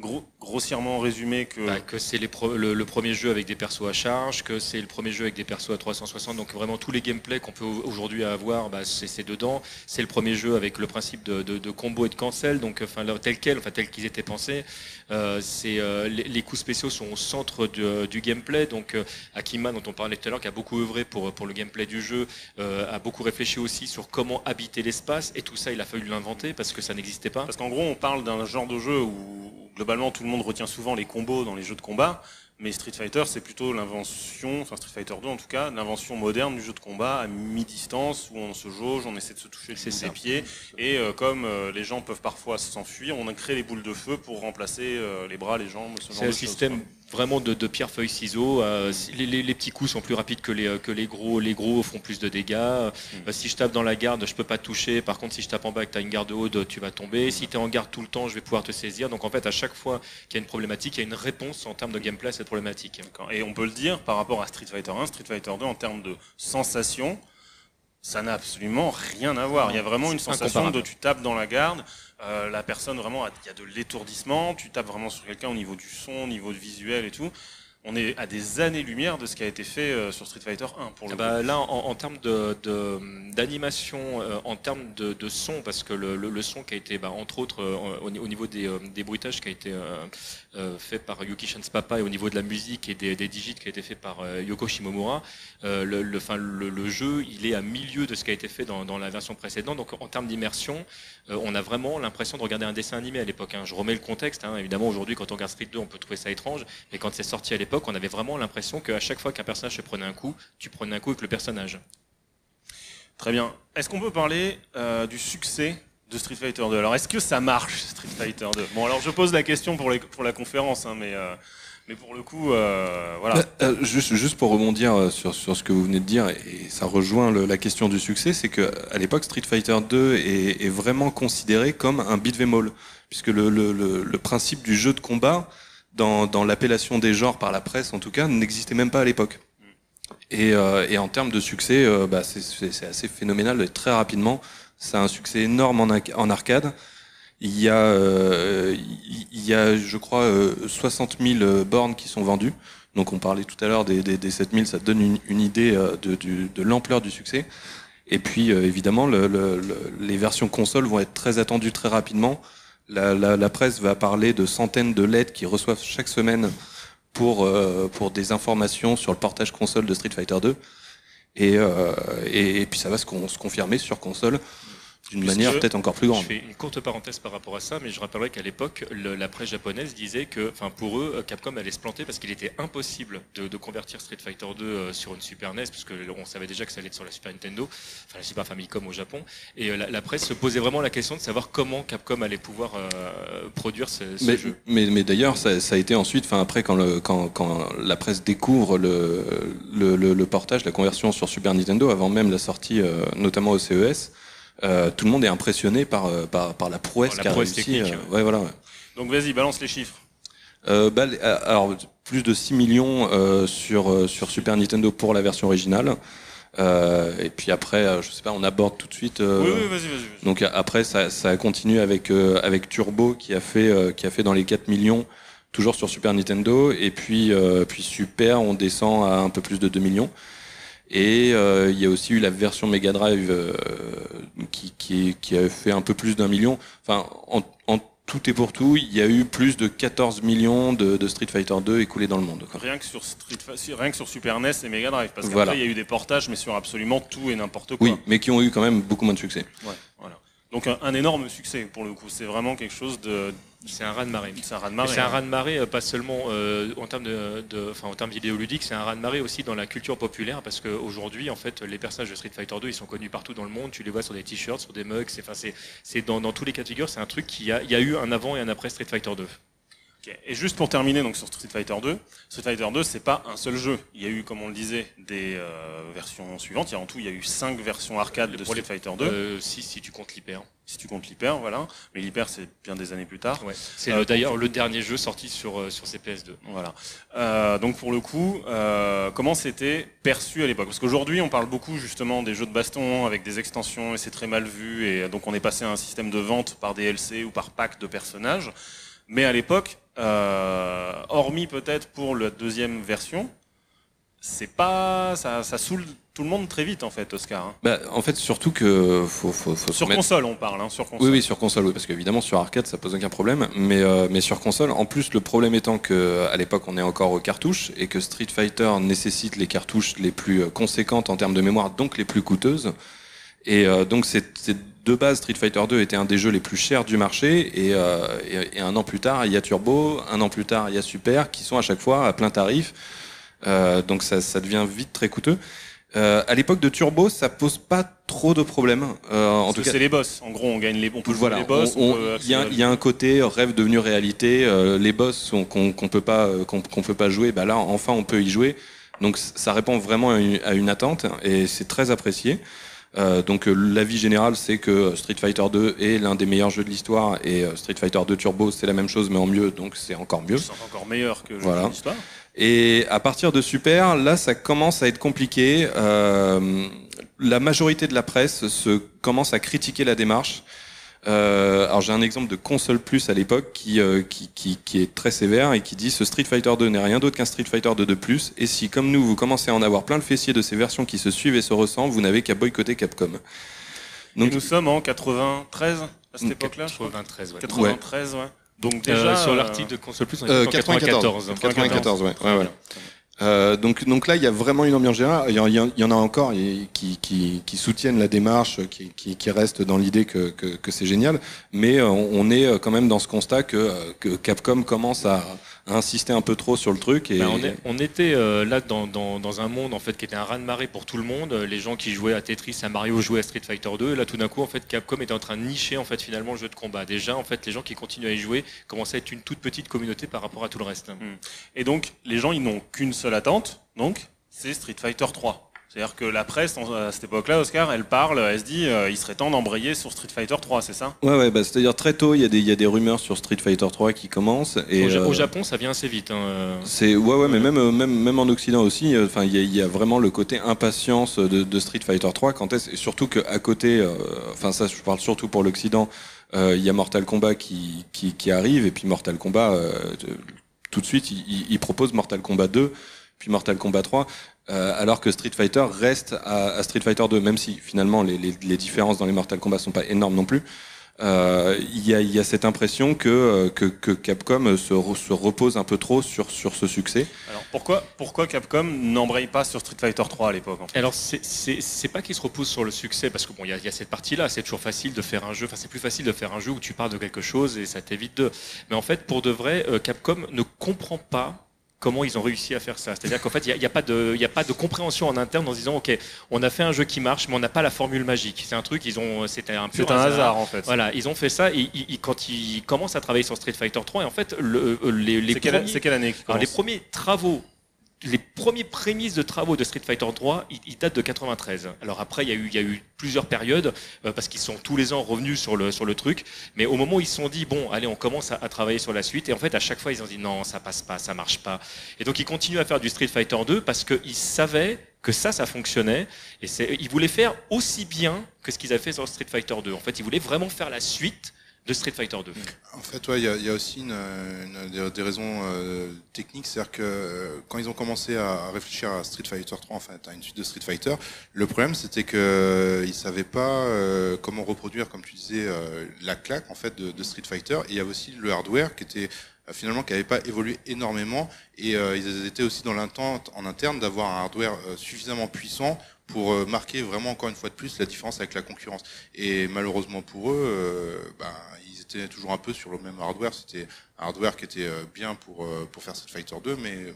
gros- grossièrement résumer que Bah, que c'est le, le premier jeu avec des persos à charge, que c'est le premier jeu avec des persos à 360, donc vraiment tous les gameplays qu'on peut au- aujourd'hui avoir, bah, c'est dedans. C'est le premier jeu avec le principe de, de, de combo et de cancel, donc enfin tel quel, enfin tel qu'ils étaient pensés. Euh, c'est euh, les, les coups spéciaux sont au centre du, du gameplay, donc euh, Akima dont on parlait tout à l'heure, qui a beaucoup œuvré pour pour le gameplay du jeu, euh, a beaucoup réfléchi aussi sur comment habiter l'espace, et tout ça il a fallu l'inventer parce que ça n'existait pas. Parce qu'en gros, on parle d'un genre de jeu où globalement tout le monde retient souvent les combos dans les jeux de combat, mais Street Fighter, c'est plutôt l'invention, enfin Street Fighter 2 en tout cas, l'invention moderne du jeu de combat à mi-distance où on se jauge, on essaie de se toucher le C'est bout ça. des pieds, et euh, comme euh, les gens peuvent parfois s'enfuir, on a créé les boules de feu pour remplacer euh, les bras, les jambes, ce genre C'est de un choses, système. Vraiment de, de pierre feuille ciseaux. euh, les, les- les petits coups sont plus rapides que les euh, que les gros. Les gros font plus de dégâts. Euh, si je tape dans la garde, je peux pas te toucher. Par contre, si je tape en bas, et que tu as une garde haute, tu vas tomber. Si tu es en garde tout le temps, je vais pouvoir te saisir. Donc en fait, à chaque fois qu'il y a une problématique, il y a une réponse en termes de gameplay à cette problématique. Et on peut le dire par rapport à Street Fighter 1, Street Fighter 2 en termes de sensation, ça n'a absolument rien à voir. Il y a vraiment une sensation de tu tapes dans la garde, euh, la personne vraiment, il y a de l'étourdissement, tu tapes vraiment sur quelqu'un au niveau du son, au niveau du visuel et tout. On est à des années-lumière de ce qui a été fait euh, sur Street Fighter 1 pour le Ah bah, là, en, en termes de- de- d'animation, euh, en termes de, de son, parce que le, le- le son qui a été, bah, entre autres, euh, au, au niveau des, euh, des bruitages qui a été euh, fait par Yuki Papa et au niveau de la musique et des, des digits qui a été fait par euh, Yoko Shimomura, euh, le, le, enfin, le, jeu, il est à milieu de ce qui a été fait dans, dans la version précédente. Donc, en termes d'immersion, euh, on a vraiment l'impression de regarder un dessin animé à l'époque. hein. Je remets le contexte. hein. Évidemment, aujourd'hui, quand on regarde Street 2, on peut trouver ça étrange, mais quand c'est sorti à l'époque, on avait vraiment l'impression qu'à chaque fois qu'un personnage se prenait un coup, tu prenais un coup avec le personnage. Très bien. Est-ce qu'on peut parler du succès de Street Fighter 2 Alors, est-ce que ça marche, Street Fighter 2 Bon, alors je pose la question pour, les, pour la conférence, hein, mais, euh, mais pour le coup, euh, voilà. Euh, juste, juste pour rebondir sur, sur ce que vous venez de dire, et ça rejoint le- la question du succès, c'est que à l'époque, Street Fighter 2 est, est vraiment considéré comme un beat'em all, puisque le, le, le, le principe du jeu de combat, dans, dans l'appellation des genres par la presse en tout cas, n'existait même pas à l'époque. Et, euh, et en termes de succès, euh, bah, c'est assez phénoménal et très rapidement. C'est un succès énorme en, arcade. Il y a, euh, il y a, je crois, euh, 60 000 bornes qui sont vendues. Donc on parlait tout à l'heure des, des, des 7 000, ça donne une, idée euh, de, l'ampleur du succès. Et puis euh, évidemment, le, le- le- les versions consoles vont être très attendues très rapidement. La, presse va parler de centaines de lettres qu'ils reçoivent chaque semaine pour, euh, pour des informations sur le portage console de Street Fighter 2. Et, euh, puis ça va se confirmer sur console d'une manière peut-être encore plus Je grande. fais une courte parenthèse par rapport à ça, mais je rappellerai qu'à l'époque, la presse japonaise disait que, enfin, pour eux, Capcom allait se planter parce qu'il était impossible de, de convertir Street Fighter 2 euh, sur une Super NES, parce que on savait déjà que ça allait être sur la Super Nintendo, enfin la Super Famicom au Japon, et euh, la, la presse se posait vraiment la question de savoir comment Capcom allait pouvoir euh, produire ce, ce Mais, jeu. mais, mais d'ailleurs, ça, ça a été ensuite, enfin après, quand, le, quand, quand la presse découvre le, le, le, le portage, la conversion sur Super Nintendo, avant même la sortie, euh, notamment au CES, euh, tout le monde est impressionné par, euh, par, par la prouesse qu'a prouesse réussi. technique, euh, ouais, voilà. ouais. Donc vas-y, balance les chiffres. Euh, bah, euh, alors, plus de 6 millions euh, sur, sur Super Nintendo pour la version originale. Euh, et puis après, je sais pas, on aborde tout de suite. euh, Oui, oui, vas-y, vas-y. vas-y. Donc euh, après, ça, ça a continué avec euh, avec Turbo qui a fait euh, qui a fait dans les 4 millions, toujours sur Super Nintendo. Et puis euh, puis Super, on descend à un peu plus de 2 millions. Et euh, il y a aussi eu la version Mega Drive euh, qui, qui, qui a fait un peu plus d'un million. Enfin, en, en tout et pour tout, il y a eu plus de 14 millions de, de Street Fighter 2 écoulés dans le monde. quoi. Rien que sur Street rien que sur Super NES et Mega Drive, parce qu'après Voilà. il y a eu des portages, mais sur absolument tout et n'importe quoi. Oui, mais qui ont eu quand même beaucoup moins de succès. Ouais, voilà. Donc un, un énorme succès pour le coup. C'est vraiment quelque chose de. C'est un raz de marée. C'est un raz de Et marée. C'est un hein. raz de marée, euh, pas seulement euh, en termes de, de- enfin en termes vidéoludiques, c'est un raz de marée aussi dans la culture populaire parce qu'aujourd'hui, en fait, les personnages de Street Fighter 2, ils sont connus partout dans le monde. Tu les vois sur des t-shirts, sur des mugs. C'est, enfin, c'est, c'est dans, dans tous les cas de figure, c'est un truc qui a, il y a eu un avant et un après Street Fighter 2. Ok. Et juste pour terminer donc sur Street Fighter 2, Street Fighter 2 c'est pas un seul jeu. Il y a eu, comme on le disait, des euh, versions suivantes. Il y a en tout il y a eu cinq versions arcade de Street Fighter 2, Euh, si, si tu comptes l'hyper. si tu comptes l'hyper, voilà. Mais l'hyper c'est bien des années plus tard. Ouais. C'est Euh, le- d'ailleurs le dernier jeu sorti sur, euh, sur CPS2. Voilà. Euh, donc pour le coup, euh, comment c'était perçu à l'époque? Parce qu'aujourd'hui, on parle beaucoup justement des jeux de baston avec des extensions et c'est très mal vu. Et donc on est passé à un système de vente par DLC ou par pack de personnages. Mais à l'époque, euh, hormis peut-être pour la deuxième version, c'est pas ça, ça saoule tout le monde très vite en fait, Oscar. hein. Bah, en fait, surtout que faut, faut, faut se Sur console, on parle. Hein, sur console. Oui, oui, sur console, oui, parce qu'évidemment sur arcade ça pose aucun problème, mais euh, mais sur console, en plus le problème étant que à l'époque on est encore aux cartouches et que Street Fighter nécessite les cartouches les plus euh, conséquentes en termes de mémoire, donc les plus coûteuses, et euh, donc c'est de base Street Fighter 2 était un des jeux les plus chers du marché, et, euh, et, et un an plus tard il y a Turbo, un an plus tard il y a Super, qui sont à chaque fois à plein tarif, Euh, donc ça ça devient vite très coûteux. Euh, à l'époque de Turbo, ça pose pas trop de problèmes. Euh, en Parce tout que cas, c'est les boss. En gros, on gagne les, on peut voilà, les boss. il y, a- y un côté rêve devenu réalité. euh, les boss qu'on qu'on peut pas qu'on peut pas jouer, bah là enfin on peut y jouer. Donc ça répond vraiment à une, à une attente et c'est très apprécié. Euh, donc euh, l'avis général c'est que Street Fighter 2 est l'un des meilleurs jeux de l'histoire et euh, Street Fighter 2 Turbo c'est la même chose mais en mieux donc c'est encore mieux. C'est encore meilleur que le jeu Voilà. de l'histoire. Et à partir de Super, là, ça commence à être compliqué. Euh, la majorité de la presse se commence à critiquer la démarche. Euh, alors j'ai un exemple de console plus à l'époque qui, euh, qui, qui, qui est très sévère et qui dit ce Street Fighter 2 n'est rien d'autre qu'un Street Fighter 2 de plus et si comme nous vous commencez à en avoir plein le fessier de ces versions qui se suivent et se ressemblent, vous n'avez qu'à boycotter Capcom. Donc nous sommes en 93 à cette Mm, époque-là, je crois. 93, ouais. 93, ouais. Donc Euh, déjà sur euh, l'article de console plus, on Euh, était en 94. 94, ouais. ouais, ouais. Euh, donc, là, il y a vraiment une ambiance générale. Il y, en- a encore qui, soutiennent la démarche, qui, qui, restent dans l'idée que, c'est génial. Mais euh, on, est euh, quand même dans ce constat que Capcom commence à, à insister un peu trop sur le truc. Et Ben, on, est- on était euh, là dans, dans, dans un monde en fait qui était un raz de marée pour tout le monde. Euh, Les gens qui jouaient à Tetris, à Mario jouaient à Street Fighter 2. Et là, tout d'un coup, en fait, Capcom était en train de nicher en fait finalement le jeu de combat. Déjà, en fait, les gens qui continuent à y jouer commençaient à être une toute petite communauté par rapport à tout le reste. Et donc, les gens, ils n'ont qu'une seule attente, donc, c'est Street Fighter 3. C'est-à-dire que la presse, à cette époque-là, Oscar, elle parle, elle se dit, euh, il serait temps d'embrayer sur Street Fighter 3, c'est ça? Ouais, ouais, bah, c'est-à-dire très tôt, il y, a des, il y a des rumeurs sur Street Fighter 3 qui commencent. Et, au, Ja- euh, au Japon, ça vient assez vite. hein. C'est ouais ouais mais même euh, même même en Occident aussi euh, enfin il y a, il y a vraiment le côté impatience de, de Street Fighter 3 quand est et surtout que à côté euh, enfin ça je parle surtout pour l'Occident euh, il y a Mortal Kombat qui, qui qui arrive et puis Mortal Kombat euh, de- tout de suite il, il- il propose Mortal Kombat 2 puis Mortal Kombat 3 euh, alors que Street Fighter reste à, à Street Fighter 2 même si finalement les, les, les différences dans les Mortal Kombat sont pas énormes non plus euh, il y, a, y, a, cette impression que, euh, que, que Capcom se, re, se, repose un peu trop sur, sur ce succès. Alors pourquoi, pourquoi Capcom n'embraye pas sur Street Fighter 3 à l'époque en fait? Alors c'est pas qu'il se repose sur le succès, parce que bon, il y, y, a cette partie-là, c'est toujours facile de faire un jeu, enfin c'est plus facile de faire un jeu où tu parles de quelque chose et ça t'évite de. Mais en fait, pour de vrai, Capcom ne comprend pas comment ils ont réussi à faire ça. C'est-à-dire qu'en fait, il n'y a, a, pas de, a pas de compréhension en interne en se disant, OK, on a fait un jeu qui marche, mais on n'a pas la formule magique. C'est un truc, ils ont, c'était un peu un hasard. hasard. en fait. Voilà, ils ont fait ça et ils, quand ils commencent à travailler sur Street Fighter 3, et en fait, le, les, les, c'est quelle, quelle, année alors, les premiers travaux les premiers prémices de travaux de Street Fighter 3, ils, datent de 93. Alors après, il y a eu, il y a eu plusieurs périodes euh, parce qu'ils sont tous les ans revenus sur le sur le truc. Mais au moment où ils se sont dit bon, allez, on commence à, à, travailler sur la suite. Et en fait, à chaque fois, ils ont dit non, ça passe pas, ça marche pas. Et donc ils continuent à faire du Street Fighter 2 parce qu'ils savaient que ça, ça fonctionnait. Et ils voulaient faire aussi bien que ce qu'ils avaient fait sur Street Fighter 2. En fait, ils voulaient vraiment faire la suite de Street Fighter 2. En fait, il y, a, y, a aussi une, une, des, des, raisons euh, techniques, c'est-à-dire que euh, quand ils ont commencé à réfléchir à Street Fighter 3, en fait, à une suite de Street Fighter, le problème c'était que euh, ils savaient pas euh, comment reproduire, comme tu disais, euh, la claque en fait de, de, Street Fighter. Et il y avait aussi le hardware qui était finalement qui n'avait pas évolué énormément et ils étaient aussi dans l'attente en interne d'avoir un hardware suffisamment puissant pour marquer vraiment encore une fois de plus la différence avec la concurrence. Et malheureusement pour eux, euh, ben, ils étaient toujours un peu sur le même hardware. C'était un hardware qui était bien pour pour faire Street Fighter 2, mais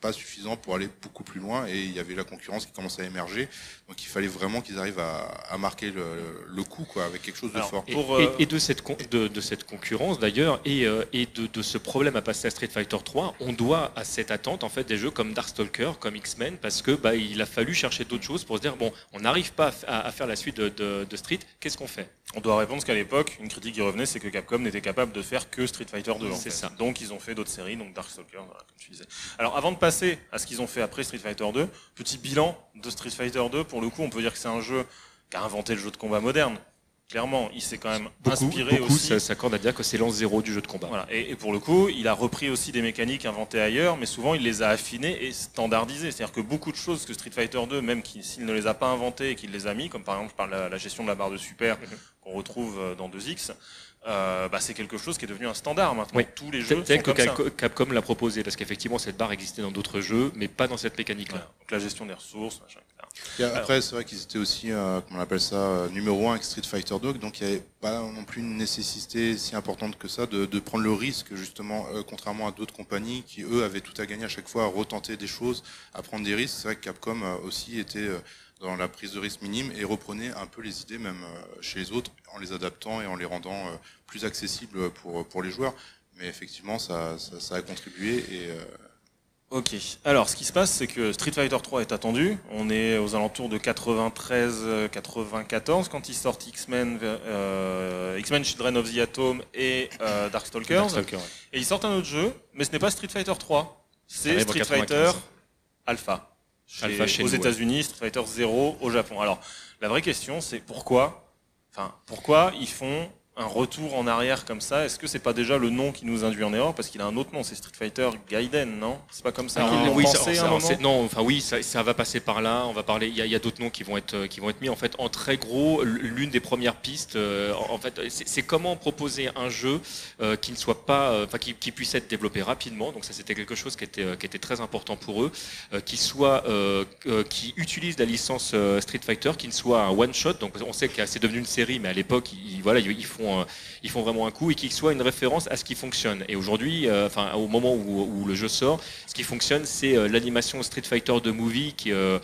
pas suffisant pour aller beaucoup plus loin et il y avait la concurrence qui commençait à émerger donc il fallait vraiment qu'ils arrivent à, à marquer le, le, coup quoi avec quelque chose de Alors, fort et, pour, euh... et, et, de cette de, de cette concurrence d'ailleurs et, euh, et de, de, ce problème à passer à Street Fighter 3 on doit à cette attente en fait des jeux comme Darkstalker comme X-Men parce que bah, il a fallu chercher d'autres choses pour se dire bon on n'arrive pas à, à, faire la suite de, de Street qu'est-ce qu'on fait? On doit répondre qu'à l'époque une critique qui revenait c'est que Capcom n'était capable de faire que Street Fighter 2 c'est ça donc ils ont fait d'autres séries donc Darkstalker voilà, comme tu disais alors avant de passer à ce qu'ils ont fait après Street Fighter 2. Petit bilan de Street Fighter 2. Pour le coup, on peut dire que c'est un jeu qui a inventé le jeu de combat moderne. Clairement, il s'est quand même beaucoup, inspiré beaucoup, aussi. Ça s'accorde à dire que c'est l'an zéro du jeu de combat. Voilà. Et, et, pour le coup, il a repris aussi des mécaniques inventées ailleurs, mais souvent il les a affinées et standardisées. C'est-à-dire que beaucoup de choses que Street Fighter 2, même s'il ne les a pas inventées et qu'il les a mis, comme par exemple par la, la gestion de la barre de super mm -hmm. qu'on retrouve dans 2X, euh, bah, c'est quelque chose qui est devenu un standard maintenant. Oui. Tous les jeux sont comme que ça. Capcom l'a proposé parce qu'effectivement cette barre existait dans d'autres jeux, mais pas dans cette mécanique-là. Voilà. Donc la gestion des ressources, machin, et après, c'est vrai qu'ils étaient aussi, euh, comment on appelle ça, euh, numéro un avec Street Fighter 2, donc il n'y avait pas non plus une nécessité si importante que ça de, de prendre le risque, justement, euh, contrairement à d'autres compagnies qui, eux, avaient tout à gagner à chaque fois à retenter des choses, à prendre des risques. C'est vrai que Capcom aussi était dans la prise de risque minime et reprenait un peu les idées même chez les autres en les adaptant et en les rendant plus accessibles pour, pour les joueurs. Mais effectivement, ça, ça, ça a contribué et Ok. Alors, ce qui se passe, c'est que Street Fighter 3 est attendu. On est aux alentours de 93-94 quand ils sortent X-Men, euh, X-Men Children of the Atom et euh, Darkstalkers. Darkstalker, ouais. Et ils sortent un autre jeu, mais ce n'est pas Street Fighter 3. C'est Street Fighter Alpha. Alpha chez aux États-Unis, Street Fighter 0 au Japon. Alors, la vraie question, c'est pourquoi, enfin, pourquoi ils font un retour en arrière comme ça, est-ce que c'est pas déjà le nom qui nous induit en erreur parce qu'il a un autre nom, c'est Street Fighter Gaiden, non? C'est pas comme ça l'ont oui, pensé ça, un ça, Non, enfin oui, ça, ça, va passer par là. On va parler. Il y a, d'autres noms qui vont être qui vont être mis. En fait, en très gros, l'une des premières pistes, euh, en fait, c'est comment proposer un jeu euh, qui ne soit pas, euh, enfin, qui, qui, puisse être développé rapidement. Donc ça, c'était quelque chose qui était qui était très important pour eux, euh, qui soit euh, qui utilise la licence Street Fighter, qui ne soit un one shot. Donc on sait que c'est devenu une série, mais à l'époque, ils, voilà, ils font ils font vraiment un coup et qu'il soit une référence à ce qui fonctionne. Et aujourd'hui, euh, enfin au moment où, où, le jeu sort, ce qui fonctionne, c'est euh, l'animation Street Fighter de movie qui euh,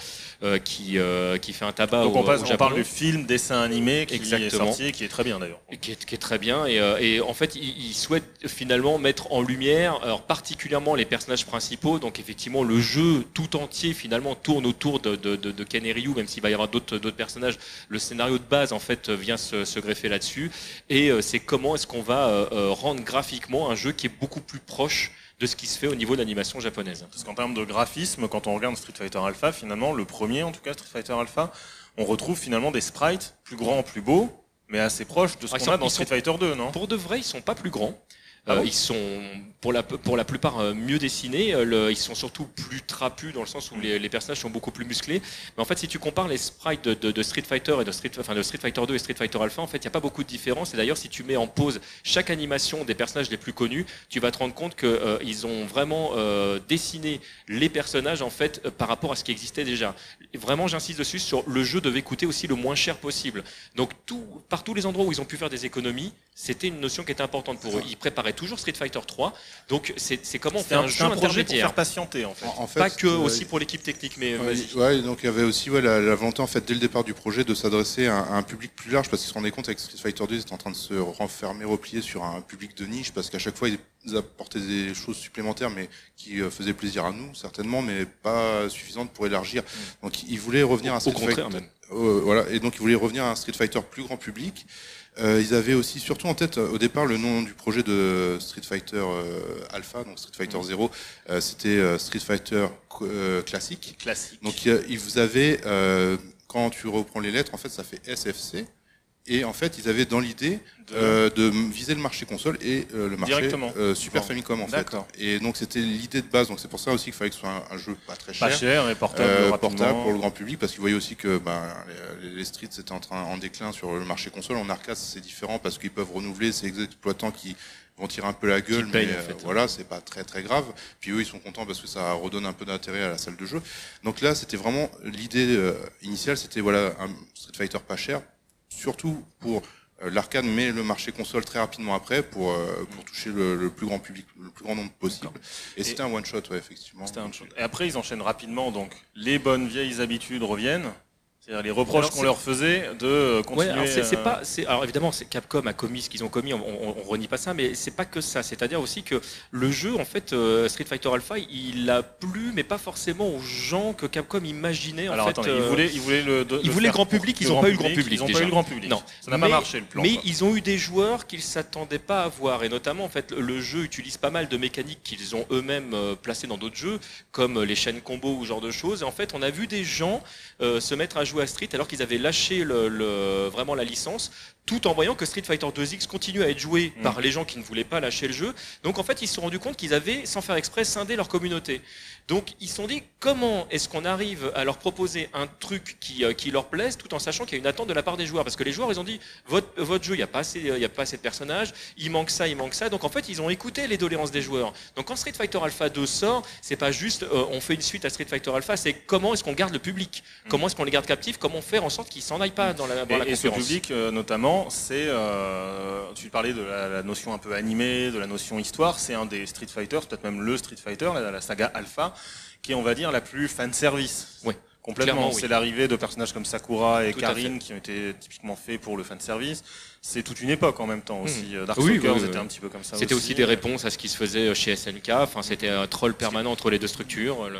qui qui fait un tabac. Donc au, on, passe, au on parle du film dessin animé qui Exactement. est sorti, qui est très bien d'ailleurs. Qui est, qui est, très bien et, et en fait, il, il, souhaite finalement mettre en lumière, alors particulièrement les personnages principaux. Donc effectivement, le jeu tout entier finalement tourne autour de, de, de, de Ken et Ryu, même s'il va y avoir d'autres personnages. Le scénario de base en fait vient se, se greffer là-dessus et c'est comment est-ce qu'on va euh, rendre graphiquement un jeu qui est beaucoup plus proche de ce qui se fait au niveau de l'animation japonaise. Parce qu'en termes de graphisme, quand on regarde Street Fighter Alpha, finalement, le premier en tout cas, Street Fighter Alpha, on retrouve finalement des sprites plus grands, plus beaux, mais assez proches de ce qu'on a dans Street Fighter 2, non? Pour de vrai, ils sont pas plus grands. Euh, ils sont pour la, pour la plupart euh, mieux dessinés. Euh, le- ils sont surtout plus trapus dans le sens où les, les personnages sont beaucoup plus musclés. Mais en fait, si tu compares les sprites de, de- de Street Fighter et de Street, enfin, de Street Fighter 2 et Street Fighter Alpha, en fait, il n'y a pas beaucoup de différence. Et d'ailleurs, si tu mets en pause chaque animation des personnages les plus connus, tu vas te rendre compte que euh, ils ont vraiment euh, dessiné les personnages en fait euh, par rapport à ce qui existait déjà. Vraiment, j'insiste dessus sur le jeu devait coûter aussi le moins cher possible. Donc tout, par tous les endroits où ils ont pu faire des économies, c'était une notion qui était importante pour eux. Ils préparaient toujours Street Fighter 3, donc c'est comment on fait un, jeu un projet pour faire patienter en fait. En, en fait, Pas que euh, aussi pour l'équipe technique, mais Ouais, vas-y. ouais, donc il y avait aussi ouais, la, la volonté en fait dès le départ du projet de s'adresser à, à un public plus large parce qu'ils se rendaient compte avec Street Fighter 2 ils étaient en train de se renfermer, replier sur un public de niche parce qu'à chaque fois ils apportaient des choses supplémentaires mais qui euh, faisaient plaisir à nous certainement mais pas suffisantes pour élargir. Donc ils voulaient revenir à Au Street contraire Fighter. même. Euh, voilà, et donc ils voulaient revenir à un Street Fighter plus grand public. Euh, ils avaient aussi surtout en tête euh, au départ le nom du projet de Street Fighter euh, Alpha, donc Street Fighter 0, euh, c'était Street Fighter classique. Classique. Donc il y a- il vous euh, quand tu reprends les lettres, en fait ça fait SFC. Et en fait, ils avaient dans l'idée De- euh, de viser le marché console et euh, le marché euh, Super Bon. Famicom en fait. Et donc c'était l'idée de base. Donc c'est pour ça aussi qu'il fallait que ce soit un, un jeu pas très Pas cher. cher et portable Euh, portable pour le grand public parce qu'ils voyaient aussi que ben, les, les streets étaient en train en déclin sur le marché console. En arcade c'est différent parce qu'ils peuvent renouveler ces exploitants qui vont tirer un peu la gueule, mais en fait. euh, voilà, c'est pas très très grave. Puis eux ils sont contents parce que ça redonne un peu d'intérêt à la salle de jeu. Donc là c'était vraiment l'idée euh, initiale, c'était voilà un Street Fighter pas cher, surtout pour euh, l'arcade, mais le marché console très rapidement après pour euh, pour toucher le, le plus grand public, le plus grand nombre possible. Et, c'était un one shot, ouais, effectivement. C'était un shot. Et après, ils enchaînent rapidement, donc les bonnes vieilles habitudes reviennent. C'est-à-dire les reproches Alors, qu'on leur faisait de euh, Ouais, continuer. alors c'est c'est euh, pas, c'est- alors évidemment, Capcom a commis ce qu'ils ont commis, on, on, on renie pas ça, mais c'est pas que ça. C'est-à-dire aussi que le jeu, en fait, euh, Street Fighter Alpha, il a plu, mais pas forcément aux gens que Capcom imaginait. En Alors fait, attendez, euh, ils voulaient, ils voulaient le. de- ils le voulaient grand public, ils ont pas eu le grand public, Ils ont déjà. pas eu le grand public. Non. Ça n'a pas marché le plan. Mais quoi. ils ont eu des joueurs qu'ils s'attendaient pas à voir, et notamment en fait le jeu utilise pas mal de mécaniques qu'ils ont eux-mêmes placées dans d'autres jeux, comme les chaînes combo ou ce genre de choses. Et en fait, on a vu des gens euh, se mettre à jouer à Street alors qu'ils avaient lâché vraiment la licence, tout en voyant que Street Fighter 2X continue à être joué Mm. par les gens qui ne voulaient pas lâcher le jeu. Donc en fait, ils se sont rendus compte qu'ils avaient, sans faire exprès, scindé leur communauté. Donc ils se sont dit comment est-ce qu'on arrive à leur proposer un truc qui, euh, qui leur plaise tout en sachant qu'il y a une attente de la part des joueurs? Parce que les joueurs ils ont dit votre, votre jeu il n'y a pas assez il y a pas assez de personnages il manque ça il manque ça. Donc en fait ils ont écouté les doléances des joueurs. Donc quand Street Fighter Alpha 2 sort c'est pas juste euh, on fait une suite à Street Fighter Alpha c'est comment est-ce qu'on garde le public? Comment est-ce qu'on les garde captifs? Comment faire en sorte qu'ils s'en aillent pas dans la, dans la Et, et ce concurrence? public, euh, notamment, c'est. euh, tu parlais de la, la notion un peu animée, de la notion histoire. C'est un des Street Fighter, peut-être même le Street Fighter, la, la saga Alpha, qui est, on va dire, la plus fan service. Ouais. Complètement. Oui. C'est l'arrivée de personnages comme Sakura et Tout Karine qui ont été typiquement faits pour le fan service. C'est toute une époque en même temps aussi. Euh, Darkstalkers Oui, oui, oui, était oui. un petit peu comme ça. c'était aussi des réponses à ce qui se faisait chez SNK enfin c'était un troll permanent entre les deux structures le-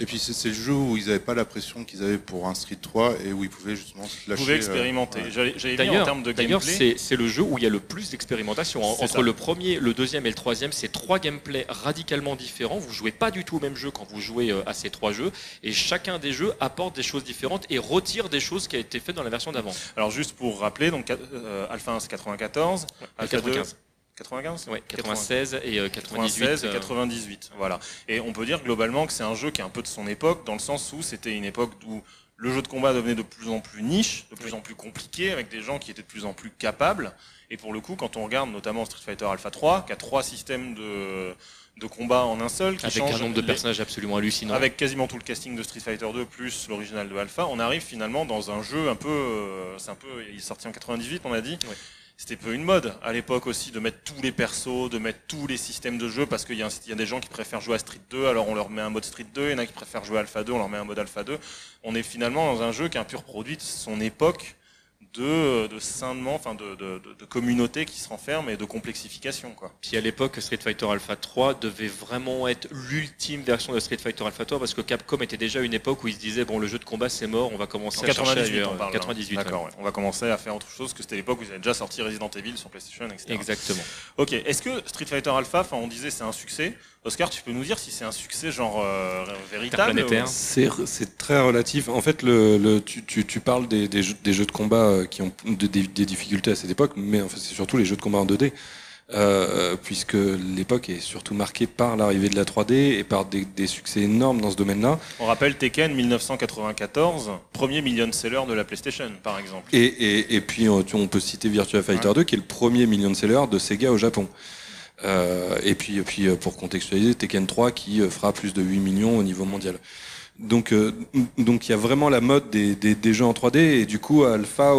Et puis c'est le jeu où ils n'avaient pas la pression qu'ils avaient pour un Street 3 et où ils pouvaient justement se lâcher. pouvez euh, expérimenter. ouais. J'allais dire en D'ailleurs, termes de d'ailleurs, gameplay. c'est c'est le jeu où il y a le plus d'expérimentation. En- C'est Entre ça. le premier, le deuxième et le troisième, c'est trois gameplays radicalement différents. Vous jouez pas du tout au même jeu quand vous jouez euh, à ces trois jeux, et chacun des jeux apporte des choses différentes et retire des choses qui a été faites dans la version d'avant. Alors juste pour rappeler, donc euh, Alpha 1 c'est 94, Alpha 2 95. 95 Ouais, 96 et euh, 98. 96 et euh, 98. Voilà. Et on peut dire globalement que c'est un jeu qui est un peu de son époque, dans le sens où c'était une époque où le jeu de combat devenait de plus en plus niche, de plus en plus compliqué, avec des gens qui étaient de plus en plus capables. Et pour le coup, quand on regarde notamment Street Fighter Alpha 3, qui a trois systèmes de, de combat en un seul, qui avec change un nombre de les- personnages absolument hallucinant. avec quasiment tout le casting de Street Fighter 2 plus l'original de Alpha, on arrive finalement dans un jeu un peu, euh, c'est un peu, il est sorti en 98, on a dit. Ouais. C'était peu une mode à l'époque aussi de mettre tous les persos, de mettre tous les systèmes de jeu parce qu'il y, a un- il y a des gens qui préfèrent jouer à Street 2, alors on leur met un mode Street 2, il y en a qui préfèrent jouer à Alpha 2, on leur met un mode Alpha 2. On est finalement dans un jeu qui est un pur produit de son époque de, de scindement, enfin de, de, communauté qui se renferme et de complexification quoi. Puis à l'époque, Street Fighter Alpha 3 devait vraiment être l'ultime version de Street Fighter Alpha 3 parce que Capcom était déjà une époque où ils se disaient bon le jeu de combat c'est mort, on va commencer En à chercher 98 ailleurs. on parle. hein. 98. ouais. D'accord, ouais. on va commencer à faire autre chose que c'était l'époque où ils avaient déjà sorti Resident Evil sur PlayStation, etc. Exactement. Ok, est-ce que Street Fighter Alpha, enfin on disait c'est un succès. Oscar, tu peux nous dire si c'est un succès genre euh, véritable C'est c'est très relatif. En fait, le, le- tu, tu, tu parles des, des, jeux, des jeux de combat euh, qui ont de- des, des difficultés à cette époque, mais en fait, c'est surtout les jeux de combat en 2D. euh, puisque l'époque est surtout marquée par l'arrivée de la 3D et par des, des succès énormes dans ce domaine-là. On rappelle Tekken 1994, premier million seller de la PlayStation, par exemple. Et, et, et puis on, on peut citer Virtua Fighter 2, qui est le premier million seller de Sega au Japon. Euh, et puis, et puis euh, pour contextualiser, Tekken 3 qui euh, fera plus de 8 millions au niveau mondial. Donc, euh, donc il y a vraiment la mode des, des, des, jeux en 3D et du coup, Alpha,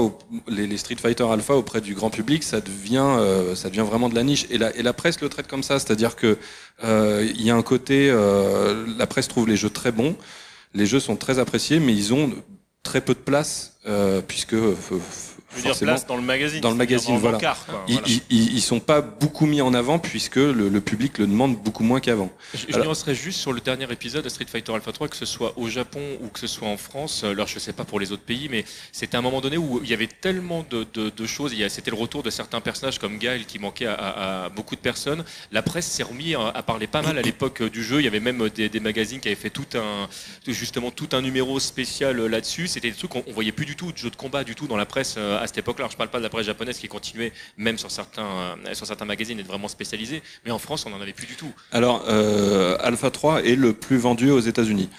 les, les, Street Fighter Alpha auprès du grand public, ça devient, euh, ça devient vraiment de la niche. Et la, et la presse le traite comme ça, c'est-à-dire que il y a un côté, la presse trouve les jeux très bons, les jeux sont très appréciés, mais ils ont très peu de place puisque je veux dire place dans le magazine. Dans le magazine, voilà. Quoi, ils, voilà. Ils, ils, sont pas beaucoup mis en avant puisque le, le public le demande beaucoup moins qu'avant. Je, je nuancerais juste sur le dernier épisode de Street Fighter Alpha 3, que ce soit au Japon ou que ce soit en France. Alors je sais pas pour les autres pays, mais c'était un moment donné où il y avait tellement de, de, de choses. C'était le retour de certains personnages comme Gaël qui manquait à, à, à beaucoup de personnes. La presse s'est remis à, à, parler pas mal à l'époque du jeu. Il y avait même des, des, magazines qui avaient fait tout un, justement tout un numéro spécial là-dessus. C'était des trucs qu'on voyait plus du tout de jeux de combat du tout dans la presse euh, à cette époque-là. Je parle pas de la presse japonaise qui continuait même sur certains, euh, sur certains magazines être vraiment spécialisé, mais en France on n'en avait plus du tout. Alors euh, Alpha 3 est le plus vendu aux États-Unis.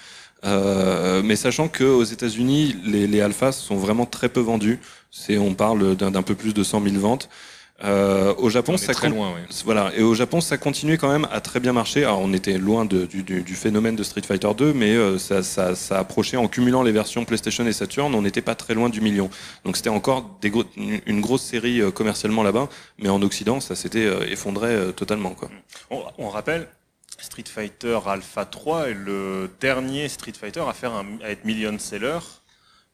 Euh, mais sachant que aux États-Unis, les, alphas sont vraiment très peu vendus. On parle d'un peu plus de 100 000 ventes. Euh, au Japon, ça très loin, ouais. voilà. Et au Japon, ça continuait quand même à très bien marcher. Alors, on était loin de, du, du, du, phénomène de Street Fighter 2, mais euh, ça, ça, ça, approchait en cumulant les versions PlayStation et Saturn. On n'était pas très loin du million. Donc, c'était encore des gros, une grosse série euh, commercialement là-bas, mais en Occident, ça s'était euh, effondré euh, totalement. Quoi. On, on, rappelle. Street Fighter Alpha 3 est le dernier Street Fighter à faire un, à être million seller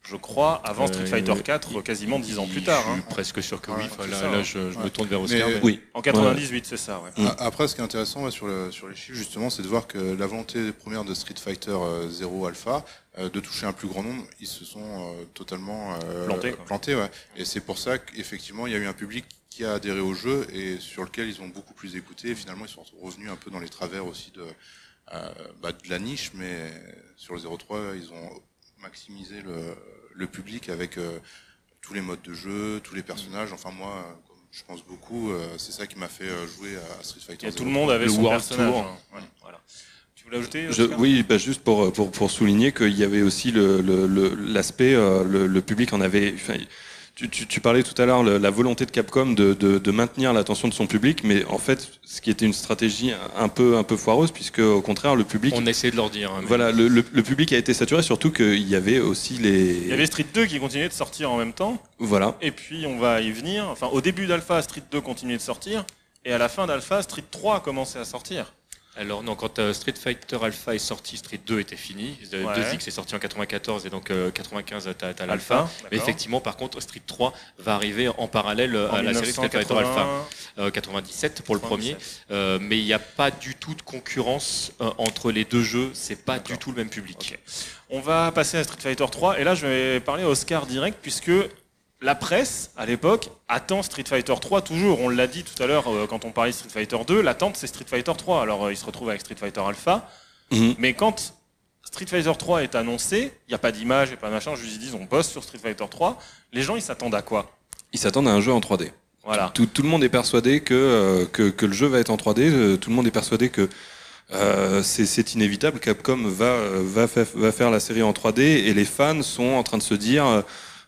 je crois, avant Street Fighter 4, quasiment dix ans plus tard. Je suis hein. presque sûr que oui. Enfin, là, ça, là, je, je ouais. me tourne vers Oscar. Mais, mais... Oui. En 98, c'est ça. Ouais. Après, ce qui est intéressant ouais, sur, le, sur les chiffres, justement, c'est de voir que la volonté première de Street Fighter 0 Alpha, euh, de toucher un plus grand nombre, ils se sont euh, totalement euh, plantés. plantés ouais. Et c'est pour ça qu'effectivement, il y a eu un public qui a adhéré au jeu et sur lequel ils ont beaucoup plus écouté. Et finalement, ils sont revenus un peu dans les travers aussi de, euh, bah, de la niche, mais sur le 03, ils ont maximisé le le public avec euh, tous les modes de jeu, tous les personnages. Enfin moi, je pense beaucoup, euh, c'est ça qui m'a fait euh, jouer à Street Fighter. Et tout le monde avait le son World personnage. Tour. Hein. Ouais, voilà. Tu voulais ajouter je, Oui, bah juste pour, pour, pour souligner qu'il y avait aussi l'aspect, le, le, le, le, public en avait. Tu, tu, tu, parlais tout à l'heure la volonté de Capcom de, de, de maintenir l'attention de son public, mais en fait, ce qui était une stratégie un peu un peu foireuse, puisque au contraire, le public. On essayait de leur dire. Hein, mais... Voilà, le, le, le, public a été saturé, surtout qu'il y avait aussi les. Il y avait Street 2 qui continuait de sortir en même temps. Voilà. Et puis on va y venir. Enfin, au début d'Alpha, Street 2 continuait de sortir, et à la fin d'Alpha, Street 3 a commencé à sortir. Alors non, quand euh, Street Fighter Alpha est sorti, Street 2 était fini. Ouais. 2X est sorti en 94 et donc euh, 95 t'as as, l'Alpha. Mais effectivement, par contre, Street 3 va arriver en parallèle en à la série Street Fighter Alpha. Euh, 97 pour 97. le premier. Euh, mais il n'y a pas du tout de concurrence euh, entre les deux jeux. C'est pas du tout le même public. Okay. On va passer à Street Fighter 3 et là je vais parler à Oscar direct puisque la presse, à l'époque, attend Street Fighter 3 toujours. On l'a dit tout à l'heure euh, quand on parlait de Street Fighter 2, l'attente c'est Street Fighter 3. Alors euh, il se retrouve avec Street Fighter Alpha. -hmm. Mais quand Street Fighter 3 est annoncé, il n'y a pas d'image et pas de machin, juste ils disent on bosse sur Street Fighter 3. Les gens ils s'attendent à quoi? Ils s'attendent à un jeu en 3D. Voilà. Tout, tout, le monde est persuadé que, euh, que, que, le jeu va être en 3D, euh, tout le monde est persuadé que euh, c'est inévitable, Capcom va, va, va faire la série en 3D et les fans sont en train de se dire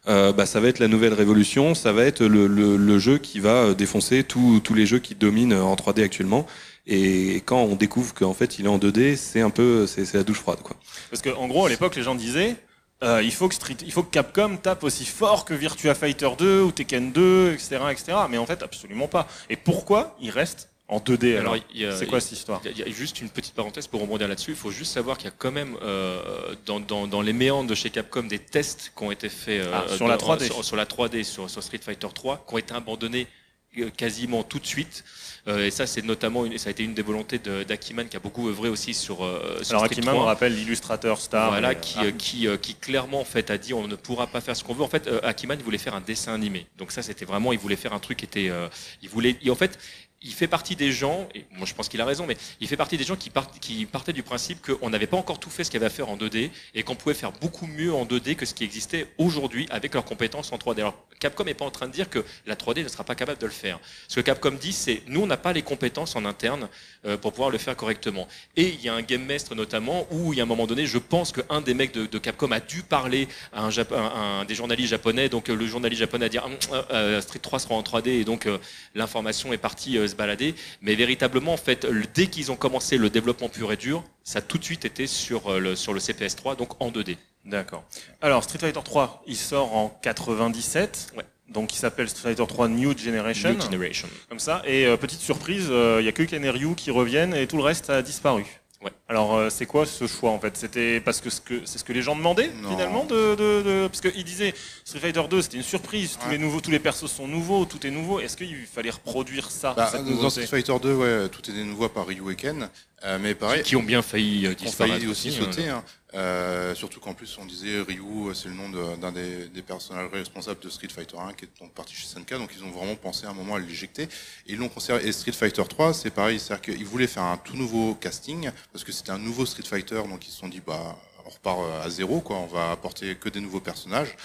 euh, bah, ça va être la nouvelle révolution, ça va être le, le, le jeu qui va défoncer tous les jeux qui dominent en 3D actuellement. Et quand on découvre qu'en fait il est en 2D, c'est un peu c'est la douche froide quoi. Parce qu'en gros à l'époque les gens disaient euh, il faut que Street, il faut que Capcom tape aussi fort que Virtua Fighter 2 ou Tekken 2, etc., etc. Mais en fait absolument pas. Et pourquoi il reste en 2D alors, alors c'est quoi cette histoire Il y, a juste une petite parenthèse pour rebondir là-dessus. Il faut juste savoir qu'il y a quand même euh, dans, dans, dans, les méandres de chez Capcom des tests qui ont été faits euh, ah, sur, de, la 3D. Sur, sur, la 3D sur, sur, Street Fighter 3 qui ont été abandonnés euh, quasiment tout de suite. Euh, et ça, c'est notamment une, ça a été une des volontés d'Akiman qui a beaucoup œuvré aussi sur. Euh, sur Alors Akiman, on rappelle l'illustrateur star. Voilà, qui, ah. qui, qui, clairement en fait a dit on ne pourra pas faire ce qu'on veut. En fait, Akiman voulait faire un dessin animé. Donc ça, c'était vraiment, il voulait faire un truc qui était, il voulait, et en fait, il fait partie des gens, et moi je pense qu'il a raison, mais il fait partie des gens qui, partaient du principe qu'on n'avait pas encore tout fait ce qu'il y avait à faire en 2D et qu'on pouvait faire beaucoup mieux en 2D que ce qui existait aujourd'hui avec leurs compétences en 3D. Alors Capcom n'est pas en train de dire que la 3D ne sera pas capable de le faire. Ce que Capcom dit, c'est nous on n'a pas les compétences en interne euh, pour pouvoir le faire correctement. Et il y a un game maître notamment où il y a un moment donné, je pense qu'un des mecs de, Capcom a dû parler à un, des journalistes japonais, donc euh, le journaliste japonais a dit ah, Street 3 sera en 3D et donc l'information est partie balader. Mais véritablement, en fait, dès qu'ils ont commencé le développement pur et dur, ça a tout de suite été sur euh, le, sur le CPS 3, donc en 2D. D'accord. Alors, Street Fighter 3, il sort en 97. Ouais. Donc, il s'appelle Street Fighter 3 New Generation. New Generation. Comme ça. Et euh, petite surprise, euh, il n'y a que Ken et Ryu qui reviennent et tout le reste a disparu. Alors euh, c'est quoi ce choix en fait? C'était parce que c'est ce que les gens demandaient finalement de, de, parce qu'ils disaient Street Fighter 2 c'était une surprise, tous les nouveaux, tous les persos sont nouveaux, tout est nouveau. Est-ce qu'il fallait reproduire ça bah, Dans Street Fighter 2, ouais, tout est nouveau par Ryu et Ken. Euh, mais pareil, qui ont bien failli euh, disparaître failli aussi, sauter. Hein. Euh, surtout qu'en plus on disait Ryu, c'est le nom d'un des, des, personnages responsables de Street Fighter 1 qui est donc parti chez SNK, donc ils ont vraiment pensé à un moment à l'éjecter. Et ils l'ont conservé. Et Street Fighter 3, c'est pareil, c'est-à-dire qu'ils voulaient faire un tout nouveau casting parce que c'était un nouveau Street Fighter, donc ils se sont dit bah on repart à zéro, quoi, on va apporter que des nouveaux personnages.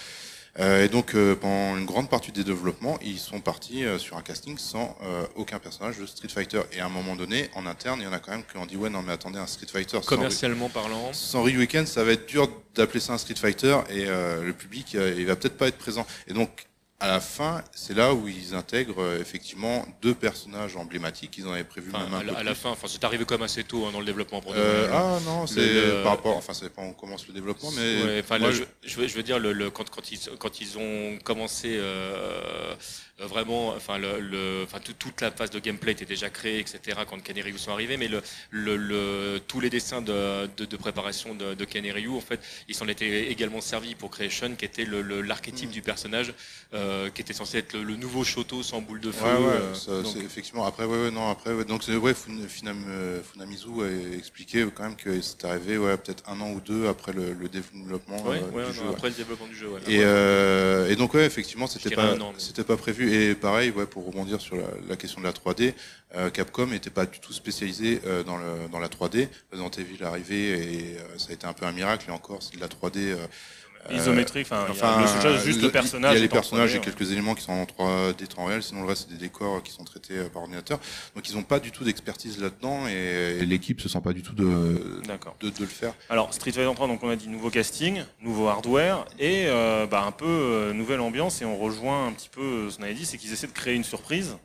Euh, et donc, euh, pendant une grande partie des développements, ils sont partis euh, sur un casting sans aucun personnage de Street Fighter. Et à un moment donné, en interne, il y en a quand même qui ont dit ouais, non mais attendez, un Street Fighter. Commercialement parlant. Sans Ryu Weekend, ça va être dur d'appeler ça un Street Fighter et le public, il va peut-être pas être présent. Et donc, à la fin, c'est là où ils intègrent euh, effectivement deux personnages emblématiques. Ils en avaient prévu même un à, à la fin, enfin, c'est arrivé comme assez tôt hein, dans le développement. Pour euh, ah non, c'est par rapport, enfin, ça dépend où on commence le développement, mais enfin, je, je, veux, je, veux, dire le, le, quand, quand, ils quand ils ont commencé euh, vraiment, enfin, le, enfin toute la phase de gameplay était déjà créée, etc. quand Ken et Ryu sont arrivés, mais le, le, tous les dessins de, de, préparation de, de, Ken et Ryu, en fait, ils s'en étaient également servis pour Creation, qui était l'archétype mm. du personnage, euh, qui était censé être le, nouveau Shoto sans boule de feu. Ouais, ouais, euh, effectivement. Après, ouais, non, après, donc c'est ouais, Funam, Funamizu a expliqué quand même que c'était arrivé, ouais, peut-être un an ou deux après le, développement du jeu. Après le développement du jeu. Et, et donc ouais, effectivement, c'était pas, c'était pas prévu. Et pareil, ouais, pour rebondir sur la, question de la 3D, euh, Capcom n'était pas du tout spécialisé euh, dans, le, dans la 3D. Resident Evil est arrivé et euh, ça a été un peu un miracle. Et encore, c'est de la 3D isométrique, enfin, juste le, personnage. Il y a les personnages et quelques éléments qui sont en 3D temps réel, sinon le reste c'est des décors qui sont traités par ordinateur. Donc ils n'ont pas du tout d'expertise là-dedans et, l'équipe se sent pas du tout de, de, de, le faire. Alors Street Fighter 3, donc on a dit nouveau casting, nouveau hardware et euh, bah, un peu euh, nouvelle ambiance et on rejoint un petit peu ce qu'on avait dit, c'est qu'ils essaient de créer une surprise.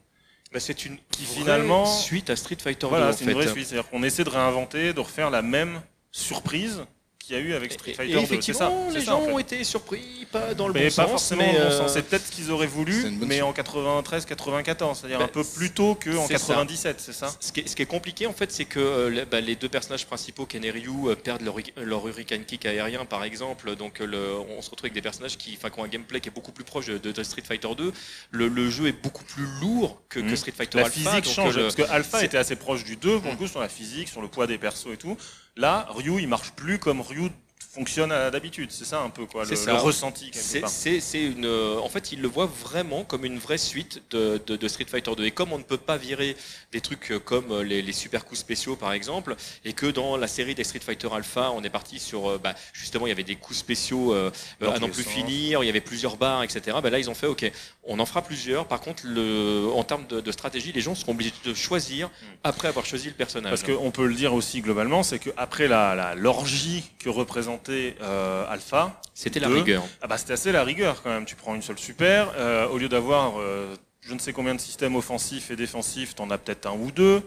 Bah, c'est une qui finalement suite à Street Fighter 2. Voilà, c'est une vraie suite, c'est-à-dire qu'on essaie de réinventer, de refaire la même surprise qu'il y a eu avec Street Fighter 2. Effectivement, les gens ont été surpris, pas dans le bon sens. Pas forcément mais bon sens. C'est peut-être ce qu'ils auraient voulu, mais en 93-94, c'est-à-dire un bah, peu plus tôt qu'en 97, c'est ça ce qui, est, ce qui, est, compliqué, en fait, c'est que euh, bah, les deux personnages principaux, Ken et Ryu, euh, perdent leur, leur Hurricane Kick aérien, par exemple. Donc, le, on se retrouve avec des personnages qui, qui ont un gameplay qui est beaucoup plus proche de, Street Fighter 2. Le, le, jeu est beaucoup plus lourd que, que mmh. Street Fighter la Alpha. La physique change, parce que Alpha était assez proche du 2, pour le mmh. coup, sur la physique, sur le poids des persos et tout. Là, Ryu, il marche plus comme Ryu fonctionne d'habitude. C'est ça un peu quoi, le, le ressenti. C'est une. Euh, en fait, il le voit vraiment comme une vraie suite de, de, Street Fighter 2. Et comme on ne peut pas virer des trucs euh, comme euh, les, les, super coups spéciaux par exemple, et que dans la série des Street Fighter Alpha, on est parti sur bah, justement il y avait des coups spéciaux à n'en plus finir, il y avait plusieurs barres, etc. Bah, là, ils ont fait OK, on en fera plusieurs. Par contre, le, en termes de, de stratégie, les gens seront obligés de choisir hmm. après avoir choisi le personnage. Parce qu'on peut le dire aussi globalement, c'est qu'après la l'orgie que représente euh, Alpha. C'était la rigueur. Ah bah c'était assez la rigueur quand même. Tu prends une seule super, euh, au lieu d'avoir euh, je ne sais combien de systèmes offensifs et défensifs, t'en as peut-être un ou deux.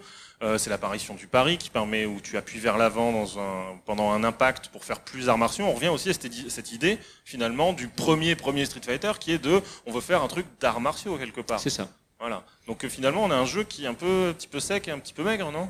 c'est l'apparition du pari qui permet où tu appuies vers l'avant dans un, pendant un impact pour faire plus arts martiaux. On revient aussi à cette, cette, idée finalement du premier premier Street Fighter qui est de on veut faire un truc d'arts martiaux quelque part. C'est ça. Voilà. Donc finalement on a un jeu qui est un peu un petit peu sec et un petit peu maigre, non?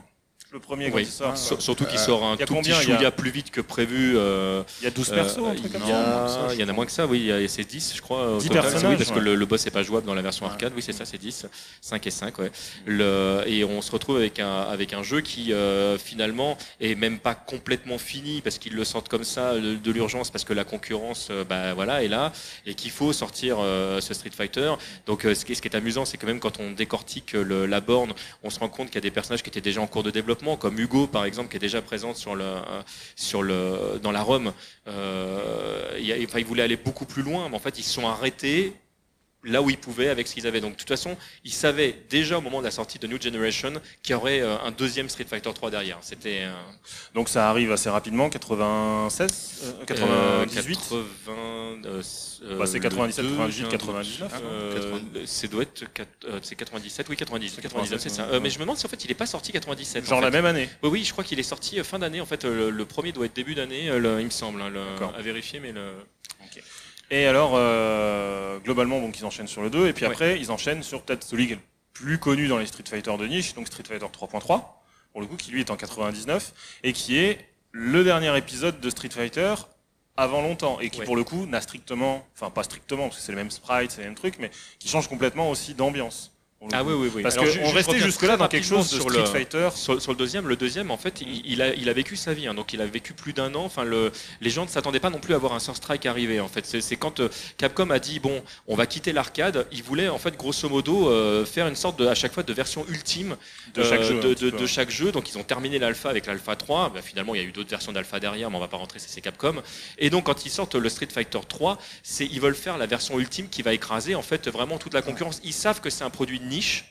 Le premier quand Oui. il sort. Sur- Surtout qu'il Euh, sort un il y a tout combien petit Il y a- chouïa plus vite que prévu. euh, Il y a 12 euh, persos, un il truc comme y a- ça. Il y en a moins que ça, oui. C'est 10, je crois. au 10 total. personnages, Oui, parce que le, le boss n'est pas jouable dans la version arcade. Oui, c'est ça, c'est 10. 5 et 5, ouais. Le, et on se retrouve avec un, avec un jeu qui, euh, finalement, est même pas complètement fini parce qu'ils le sentent comme ça, de, de l'urgence, parce que la concurrence, euh, bah, voilà, est là, et qu'il faut sortir euh, ce Street Fighter. Donc, euh, ce, qui, ce qui est amusant, c'est que même quand on décortique le- la borne, on se rend compte qu'il y a des personnages qui étaient déjà en cours de développement, comme Hugo, par exemple, qui est déjà présente sur le, sur le, dans la ROM. Euh, il, a- enfin, ils voulaient aller beaucoup plus loin, mais en fait, ils se sont arrêtés là où ils pouvaient avec ce qu'ils avaient. Donc, de toute façon, ils savaient déjà au moment de la sortie de New Generation qu'il y aurait euh, un deuxième Street Fighter 3 derrière. C'était euh, Donc ça arrive assez rapidement, 96, euh, 98 80, euh, Bah, c'est le 97, 2, 98, j'ai un doute. 99, hein, Euh, 82. c'est doit être euh, c'est 97, oui 97, 99, c'est ça. Euh, mais je me demande si en fait il est pas sorti 97. Genre en la même année. Oui, oui, je crois qu'il est sorti euh, fin d'année. En fait, euh, le, le premier doit être début d'année, euh, il me semble. hein, le- à vérifier, mais le. Et alors, euh, globalement, donc ils enchaînent sur le 2, et puis Ouais. après, ils enchaînent sur peut-être celui qui est le plus connu dans les Street Fighter de niche, donc Street Fighter 3.3, pour le coup, qui lui est en 99, et qui est le dernier épisode de Street Fighter avant longtemps, et qui Ouais. pour le coup n'a strictement, enfin pas strictement, parce que c'est les mêmes sprites, c'est les mêmes trucs, mais qui change complètement aussi d'ambiance. Ah oui, oui, oui. Parce qu'on restait jusque-là dans quelque chose de sur Street le- Fighter. Sur, sur le deuxième, le deuxième, en fait, il, il a, il a vécu sa vie. hein. donc, il a vécu plus d'un an. Enfin, le, les gens ne s'attendaient pas non plus à voir un Sur Strike arriver. En fait, c'est quand euh, Capcom a dit bon, on va quitter l'arcade. Ils voulaient en fait, grosso modo, euh, faire une sorte de, à chaque fois de version ultime De chaque euh, jeu, de, chaque jeu. Donc, ils ont terminé l'alpha avec l'alpha 3. Bah, finalement, il y a eu d'autres versions d'alpha derrière, mais on va pas rentrer. C'est Capcom. Et donc, quand ils sortent le Street Fighter 3, c'est ils veulent faire la version ultime qui va écraser en fait vraiment toute la concurrence. Ils savent que c'est un produit niche.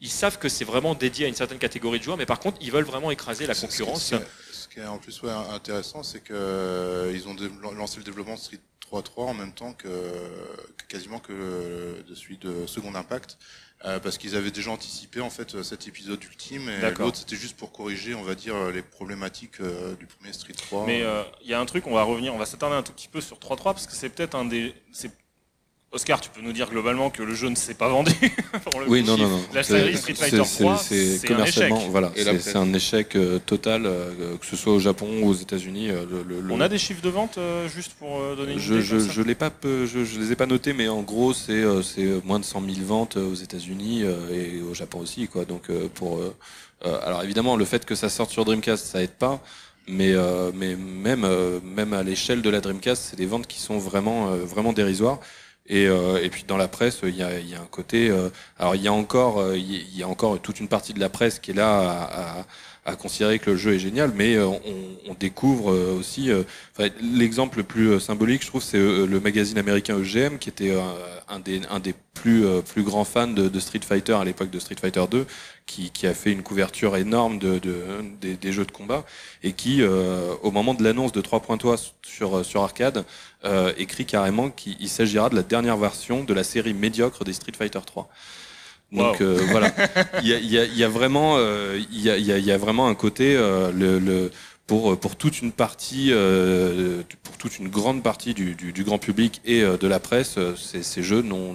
Ils savent que c'est vraiment dédié à une certaine catégorie de joueurs, mais par contre, ils veulent vraiment écraser la ce concurrence. Ce qui, est- ce qui est en plus ouais, intéressant, c'est que euh, ont lancé le développement de Street 3.3 en même temps que, que quasiment que le- de celui de Second Impact. euh, parce qu'ils avaient déjà anticipé en fait cet épisode ultime et l'autre c'était juste pour corriger on va dire les problématiques euh, du premier Street 3 Mais euh, il y a un truc, on va revenir, on va s'attarder un tout petit peu sur 3.3 parce que c'est peut-être un des. c'est- Oscar, tu peux nous dire globalement que le jeu ne s'est pas vendu pour le Oui, coup. non, non, non. La C'est- série Street Fighter c'est- 3, c'est un commercialement, échec. voilà, c'est un échec euh, total, euh, que ce soit au Japon ou aux États-Unis. euh, le- le- le- On a des chiffres de vente juste pour donner une je, idée je, je l'ai pas, peu- je, je les ai pas notés, mais en gros, c'est c'est moins de 100 000 ventes aux États-Unis et au Japon aussi, quoi. Donc pour, alors évidemment, le fait que ça sorte sur Dreamcast, ça aide pas. Mais, euh, mais même, euh, même à l'échelle de la Dreamcast, c'est des ventes qui sont vraiment, euh, vraiment dérisoires. Et, euh, et puis dans la presse, il y a, y a un côté. euh, alors il y a encore, euh, il y a encore toute une partie de la presse qui est là à, à- à considérer que le jeu est génial, mais on, on découvre aussi. L'exemple le plus symbolique, je trouve, c'est le magazine américain EGM, qui était un des, un des plus, plus grands fans de, de Street Fighter à l'époque de Street Fighter 2, qui, qui a fait une couverture énorme de, de- des, des jeux de combat et qui, euh, au moment de l'annonce de 3.3 sur, sur arcade, euh, écrit carrément qu'il il s'agira de la dernière version de la série médiocre des Street Fighter 3. Donc Wow. euh, voilà, il y a, il y a- il y a vraiment, euh, il y, a, il y a- il y a vraiment un côté euh, le, le- pour pour toute une partie, euh, pour toute une grande partie du, du, du grand public et euh, de la presse, euh, ces, ces jeux n'ont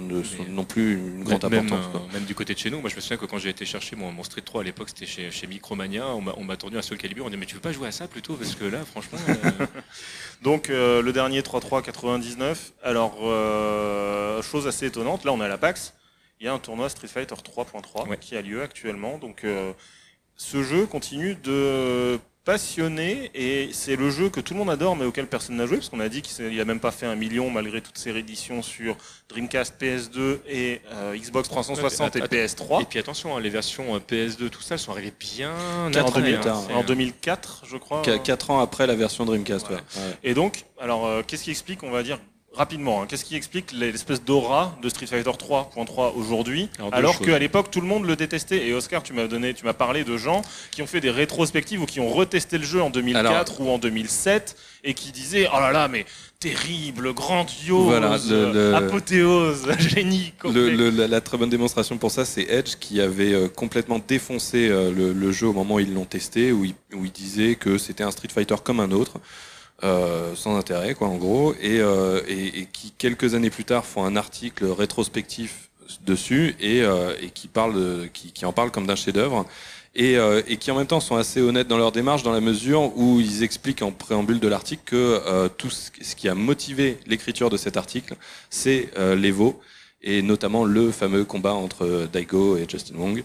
non plus une grande même, importance. euh, quoi. même du côté de chez nous, moi je me souviens que quand j'ai été chercher mon, mon Street 3 à l'époque, c'était chez, chez Micromania, on m'a- tourné un Soul Calibur, on m'a dit mais tu veux pas jouer à ça plutôt? Parce que là franchement euh, Donc euh, le dernier 3.3 99. Alors euh, chose assez étonnante, là on est à la PAX, il y a un tournoi Street Fighter 3.3 Ouais. qui a lieu actuellement. Donc euh, ce jeu continue de passionner et c'est le jeu que tout le monde adore mais auquel personne n'a joué parce qu'on a dit qu'il a même pas fait un million malgré toutes ses rééditions sur Dreamcast, PS2 et euh, Xbox 360 et Attends, PS3. et puis attention, hein, les versions euh, PS2 tout ça elles sont arrivées bien Quatre après, hein, c'est- En 2004, je crois. Qu- Quatre ans après la version Dreamcast. Ouais. ouais. Ouais. Et donc, alors, euh, qu'est-ce qui explique, on va dire rapidement, hein, qu'est-ce qui explique l'espèce d'aura de Street Fighter 3.3 aujourd'hui, Alors, qu'à l'époque tout le monde le détestait? Et Oscar, tu m'as donné, tu m'as parlé de gens qui ont fait des rétrospectives ou qui ont retesté le jeu en 2004 ou en 2007 et qui disaient oh là là mais terrible, grandiose, Voilà, le- le- apothéose, génie. Le- la, très bonne démonstration pour ça, c'est Edge qui avait euh, complètement défoncé euh, le, le jeu au moment où ils l'ont testé, où il, où il disait que c'était un Street Fighter comme un autre, euh, sans intérêt, quoi, en gros, et, euh, et, et qui quelques années plus tard font un article rétrospectif dessus et, euh, et qui parle, de- qui, qui en parle comme d'un chef-d'œuvre. et, euh, et, qui en même temps sont assez honnêtes dans leur démarche dans la mesure où ils expliquent en préambule de l'article que euh, tout ce qui a motivé l'écriture de cet article, c'est euh, l'Evo et notamment le fameux combat entre Daigo et Justin Wong.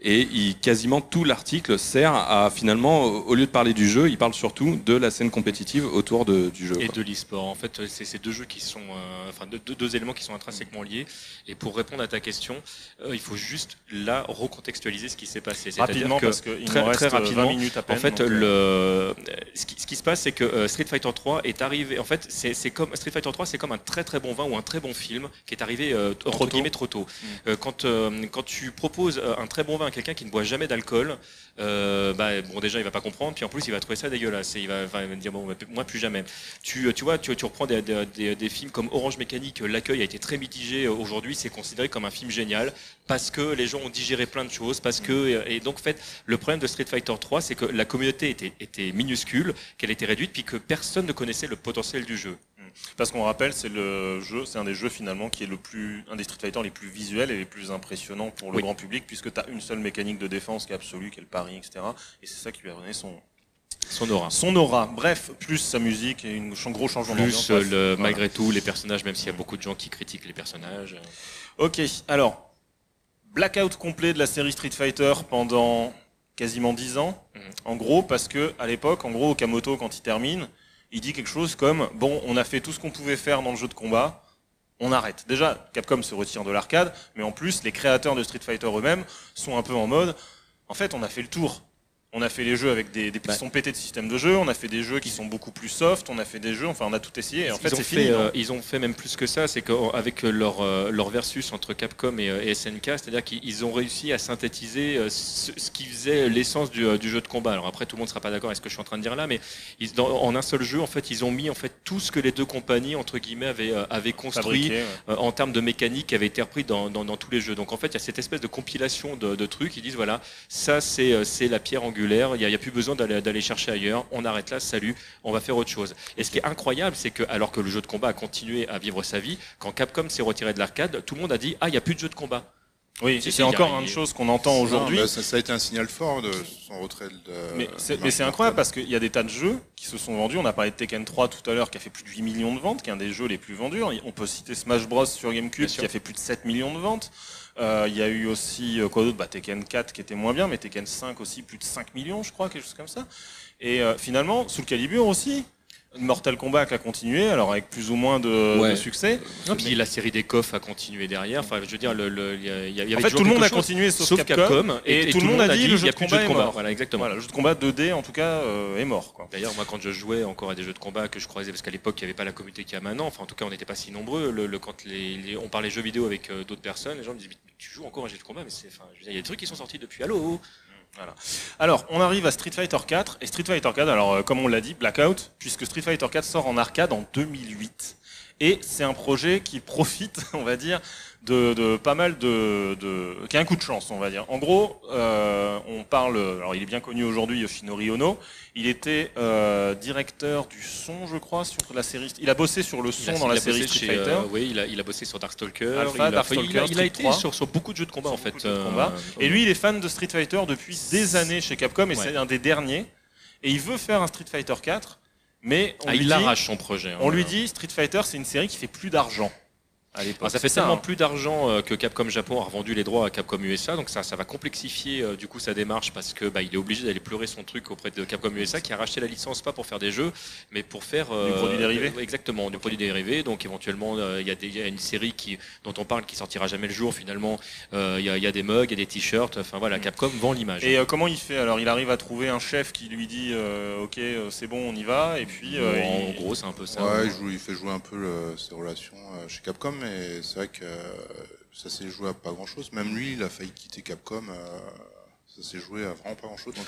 Et il, quasiment tout l'article sert à finalement, au lieu de parler du jeu, il parle surtout de la scène compétitive autour de, du jeu. Et de l'e-sport. En fait, c'est ces deux jeux qui sont, euh, enfin, deux, deux, éléments qui sont intrinsèquement liés. Et pour répondre à ta question, euh, il faut juste là recontextualiser ce qui s'est passé. Rapidement, que parce qu'il très, reste très rapidement, 20 minutes à peine. En fait, donc, euh, le, ce, qui, ce, qui, se passe, c'est que Street Fighter 3 est arrivé. En fait, c'est comme Street Fighter 3, c'est comme un très très bon vin ou un très bon film qui est arrivé trop entre tôt. guillemets trop tôt. Mm. quand quand tu proposes un très bon vin quelqu'un qui ne boit jamais d'alcool, euh, bah, bon déjà il va pas comprendre, puis en plus il va trouver ça dégueulasse et il va, va me dire bon moi plus jamais. Tu, tu vois, tu, tu reprends des, des, des, films comme Orange Mécanique, l'accueil a été très mitigé aujourd'hui, c'est considéré comme un film génial parce que les gens ont digéré plein de choses, parce que et donc en fait le problème de Street Fighter 3 c'est que la communauté était, était minuscule, qu'elle était réduite, puis que personne ne connaissait le potentiel du jeu. Parce qu'on rappelle, c'est le jeu, c'est un des jeux finalement qui est le plus, un des Street Fighter les plus visuels et les plus impressionnants pour le oui. grand public, puisque tu as une seule mécanique de défense qui est absolue, qui est le pari, etc. Et c'est ça qui lui a donné son, son aura. Son aura. Bref, plus sa musique et un gros changement d'ambiance. Plus le, voilà. malgré tout les personnages, même s'il y a beaucoup de gens qui critiquent les personnages. Ok, alors blackout complet de la série Street Fighter pendant quasiment 10 ans. Mm -hmm. En gros, parce que à l'époque, en gros, Okamoto quand il termine il dit quelque chose comme bon, on a fait tout ce qu'on pouvait faire dans le jeu de combat, on arrête. Déjà, Capcom se retire de l'arcade, mais en plus, les créateurs de Street Fighter eux-mêmes sont un peu en mode, en fait, on a fait le tour. On a fait les jeux avec des, des pistons bah. pétés de système de jeu, on a fait des jeux qui sont beaucoup plus soft, on a fait des jeux, enfin on a tout essayé. Et en fait, c'est fini. Euh, ils ont fait même plus que ça, c'est qu'avec leur, euh, leur versus entre Capcom et, euh, et SNK, c'est-à-dire qu'ils ont réussi à synthétiser euh, ce, ce, qui faisait l'essence du, du, jeu de combat. Alors après, tout le monde ne sera pas d'accord avec ce que je suis en train de dire là, mais ils, dans, en un seul jeu, en fait, ils ont mis en fait tout ce que les deux compagnies entre guillemets avaient, avaient construit Fabriqué, ouais. en termes de mécanique, qui avait été repris dans, dans, dans, tous les jeux. Donc en fait, il y a cette espèce de compilation de, de trucs. Ils disent voilà, ça c'est la pierre angulaire. Il n'y a, a plus besoin d'aller chercher ailleurs. On arrête là, salut, on va faire autre chose. Et ce qui est incroyable, c'est que alors que le jeu de combat a continué à vivre sa vie, quand Capcom s'est retiré de l'arcade, tout le monde a dit ah il y a plus de jeu de combat. Oui, c'est encore une chose qu'on entend aujourd'hui. Ça, ça, a été un signal fort de son retrait. De, mais c'est incroyable parce qu'il y a des tas de jeux qui se sont vendus. On a parlé de Tekken 3 tout à l'heure qui a fait plus de 8 millions de ventes, qui est un des jeux les plus vendus. On peut citer Smash Bros sur GameCube qui a fait plus de 7 millions de ventes. Euh, il y a eu aussi euh, quoi d'autre? Bah, Tekken 4 qui était moins bien, mais Tekken 5 aussi plus de 5 millions, je crois, quelque chose comme ça. Et euh, finalement, sous le Calibur aussi, Mortal Kombat a continué, alors avec plus ou moins de, ouais. de succès. Non, puis la série des coffres a continué derrière. Enfin, je veux dire, le, le, il y, avait en fait, tout le monde a continué sauf, sauf Capcom, Capcom et, et, et, tout, le monde a dit le jeu de combat, est mort. Voilà, exactement. Voilà, le jeu de combat 2D en tout cas euh, est mort. D'ailleurs, moi, quand je jouais encore à des jeux de combat que je croisais, parce qu'à l'époque, il n'y avait pas la communauté qu'il y a maintenant. Enfin, en tout cas, on n'était pas si nombreux. Le quand les, les, on parlait jeux vidéo avec euh, d'autres personnes, les gens me disaient tu joues encore à un jeu de combat, mais c'est, enfin, il y a des trucs qui sont sortis depuis. Allô? Voilà. Alors, on arrive à Street Fighter 4 et Street Fighter 4, alors euh, comme on l'a dit, Blackout, puisque Street Fighter 4 sort en arcade en 2008. Et c'est un projet qui profite, on va dire, de, de pas mal de, de, qui a un coup de chance, on va dire. En gros, euh, on parle, alors il est bien connu aujourd'hui, Yoshinori Ono. Il était euh, directeur du son, je crois, sur la série. Il a bossé sur le son a, dans la série Street chez, Fighter. Euh, oui, il a, il a bossé sur Darkstalker. Alpha, il, Darkstalker, a, il, a, il a été sur, sur, beaucoup de jeux de combat en fait. De combat. Et lui, il est fan de Street Fighter depuis des années chez Capcom et ouais. c'est un des derniers. Et il veut faire un Street Fighter 4 mais on ah, lui il dit, arrache son projet. Hein, on lui dit Street Fighter, c'est une série qui fait plus d'argent. Ça fait tellement hein. plus d'argent euh, que Capcom Japon a revendu les droits à Capcom USA, donc ça, ça va complexifier euh, du coup sa démarche parce que bah, il est obligé d'aller pleurer son truc auprès de Capcom USA qui a racheté la licence pas pour faire des jeux, mais pour faire euh, du produit dérivé. exactement, du produit dérivé. Donc éventuellement, il y, y, a une série qui dont on parle qui sortira jamais le jour. Finalement, il y, y, a des mugs, il y a des t-shirts. Enfin voilà, Capcom vend l'image. Et comment il fait? Alors il arrive à trouver un chef qui lui dit OK, c'est bon, on y va. Et puis bon, en il... gros, c'est un peu ça. Ouais, il, joue, il, fait jouer un peu le, ses relations chez Capcom, mais c'est vrai que ça s'est joué à pas grand chose. Même lui, il a failli quitter Capcom. Euh, ça s'est joué à vraiment pas grand chose. Donc,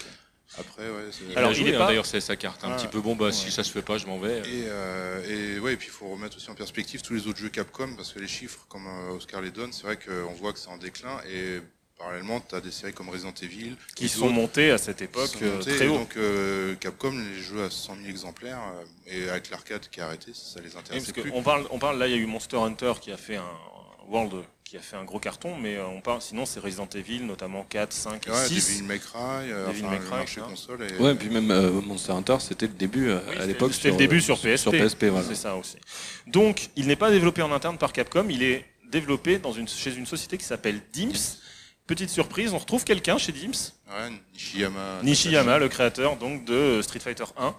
après, ouais. Alors, il, il est pas... d'ailleurs, c'est sa carte. Un ah, petit peu bon, bah, ouais. si ça se fait pas, je m'en vais. Et, euh, et ouais, et puis il faut remettre aussi en perspective tous les autres jeux Capcom parce que les chiffres, comme euh, Oscar les donne, c'est vrai qu'on voit que c'est en déclin et parallèlement, tu as des séries comme Resident Evil qui sont montées à cette époque montées, très haut. Donc euh, Capcom les jeux à 100 000 exemplaires et avec l'arcade qui a arrêté, ça les intéresse oui, parce plus. On parle, on parle là, il y a eu Monster Hunter qui a fait un World qui a fait un gros carton, mais euh, on parle, sinon c'est Resident Evil, notamment 4, 5 et Ouais, 6. Devil May Cry, euh, Devil enfin, May le Cry, marché ça. console. Et... Ouais, et puis même euh, Monster Hunter, c'était le début euh, Oui, à l'époque. C'était le début sur PSP. Sur PSP, voilà. C'est ça aussi. Donc, il n'est pas développé en interne par Capcom, il est développé dans une, chez une société qui s'appelle Dimps. Petite surprise, on retrouve quelqu'un chez Dimps, Ouais, Nishiyama. Nishiyama, le créateur donc de Street Fighter 1.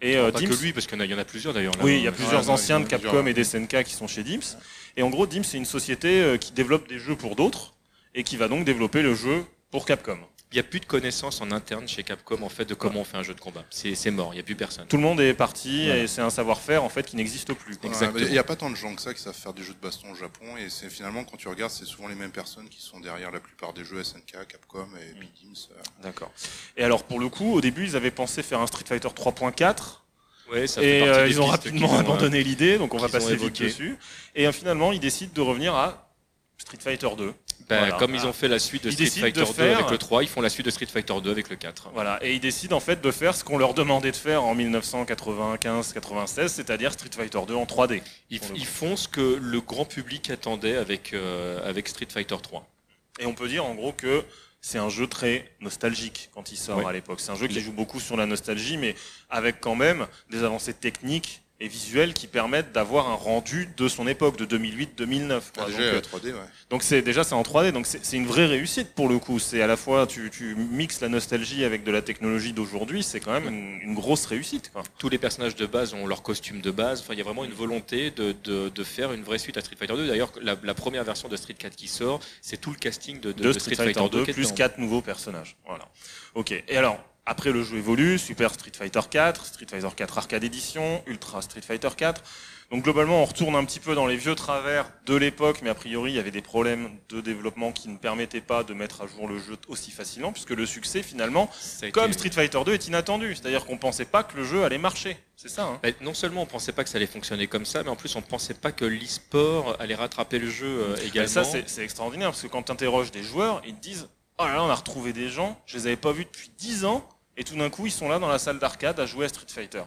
Et euh, pas Dimps- que lui, parce qu'il y, en a- il y en a plusieurs d'ailleurs. Oui, il y a plusieurs ouais, anciens de Capcom plusieurs. et d'SNK qui sont chez Dimps. Et en gros, Dimps, c'est une société euh, qui développe des jeux pour d'autres et qui va donc développer le jeu pour Capcom. Il n'y a plus de connaissances en interne chez Capcom en fait de comment on fait un jeu de combat. C'est c'est mort, il n'y a plus personne. Tout le monde est parti et c'est un savoir-faire en fait qui n'existe plus. Ouais, Il n'y a pas tant de gens que ça qui savent faire des jeux de baston au Japon et c'est finalement quand tu regardes c'est souvent les mêmes personnes qui sont derrière la plupart des jeux SNK, Capcom et Mm. Big Games. euh. D'accord. Et alors pour le coup, au début, ils avaient pensé faire un Street Fighter 3.4 Ouais, ça fait et euh, ils ont rapidement ont, abandonné l'idée, donc on va passer vite dessus. Et euh, finalement, ils décident de revenir à Street Fighter 2. Ben, Voilà. Comme ils ont fait la suite de Ils Street Fighter de 2 faire- avec le 3, ils font la suite de Street Fighter 2 avec le 4. Voilà, et ils décident en fait de faire ce qu'on leur demandait de faire en 1995-96, c'est-à-dire Street Fighter 2 en 3D. Ils, font ce que le grand public attendait avec, euh, avec Street Fighter 3. Et on peut dire en gros que c'est un jeu très nostalgique quand il sort à l'époque. C'est un jeu qui joue beaucoup sur la nostalgie, mais avec quand même des avancées techniques et visuelles qui permettent d'avoir un rendu de son époque, de 2008-2009. quoi. Ah, Donc, déjà euh, euh, 3D, ouais. Donc c'est déjà c'est en 3D, donc c'est c'est une vraie réussite pour le coup. C'est à la fois tu, tu mixes la nostalgie avec de la technologie d'aujourd'hui, c'est quand même une, une grosse réussite. Quoi. Tous les personnages de base ont leur costume de base. Enfin, il y a vraiment une volonté de, de, de faire une vraie suite à Street Fighter 2. D'ailleurs, la, la première version de Street 4 qui sort, c'est tout le casting de, de- de de Street Fighter 2 qui est plus dedans. quatre nouveaux personnages. Voilà. Ok. Et alors après le jeu évolue, Super Street Fighter 4, Street Fighter 4 Arcade Edition, Ultra Street Fighter 4. Donc globalement, on retourne un petit peu dans les vieux travers de l'époque, mais a priori, il y avait des problèmes de développement qui ne permettaient pas de mettre à jour le jeu aussi facilement, puisque le succès finalement, Ça comme Street Fighter 2, est inattendu. C'est-à-dire qu'on pensait pas que le jeu allait marcher. C'est ça. Hein Bah, non seulement on pensait pas que ça allait fonctionner comme ça, mais en plus on pensait pas que l'e-sport allait rattraper le jeu euh, Et également. ça, c'est c'est extraordinaire, parce que quand tu interroges des joueurs, ils te disent Oh là là, on a retrouvé des gens, je les avais pas vus depuis 10 ans, et tout d'un coup, ils sont là dans la salle d'arcade à jouer à Street Fighter.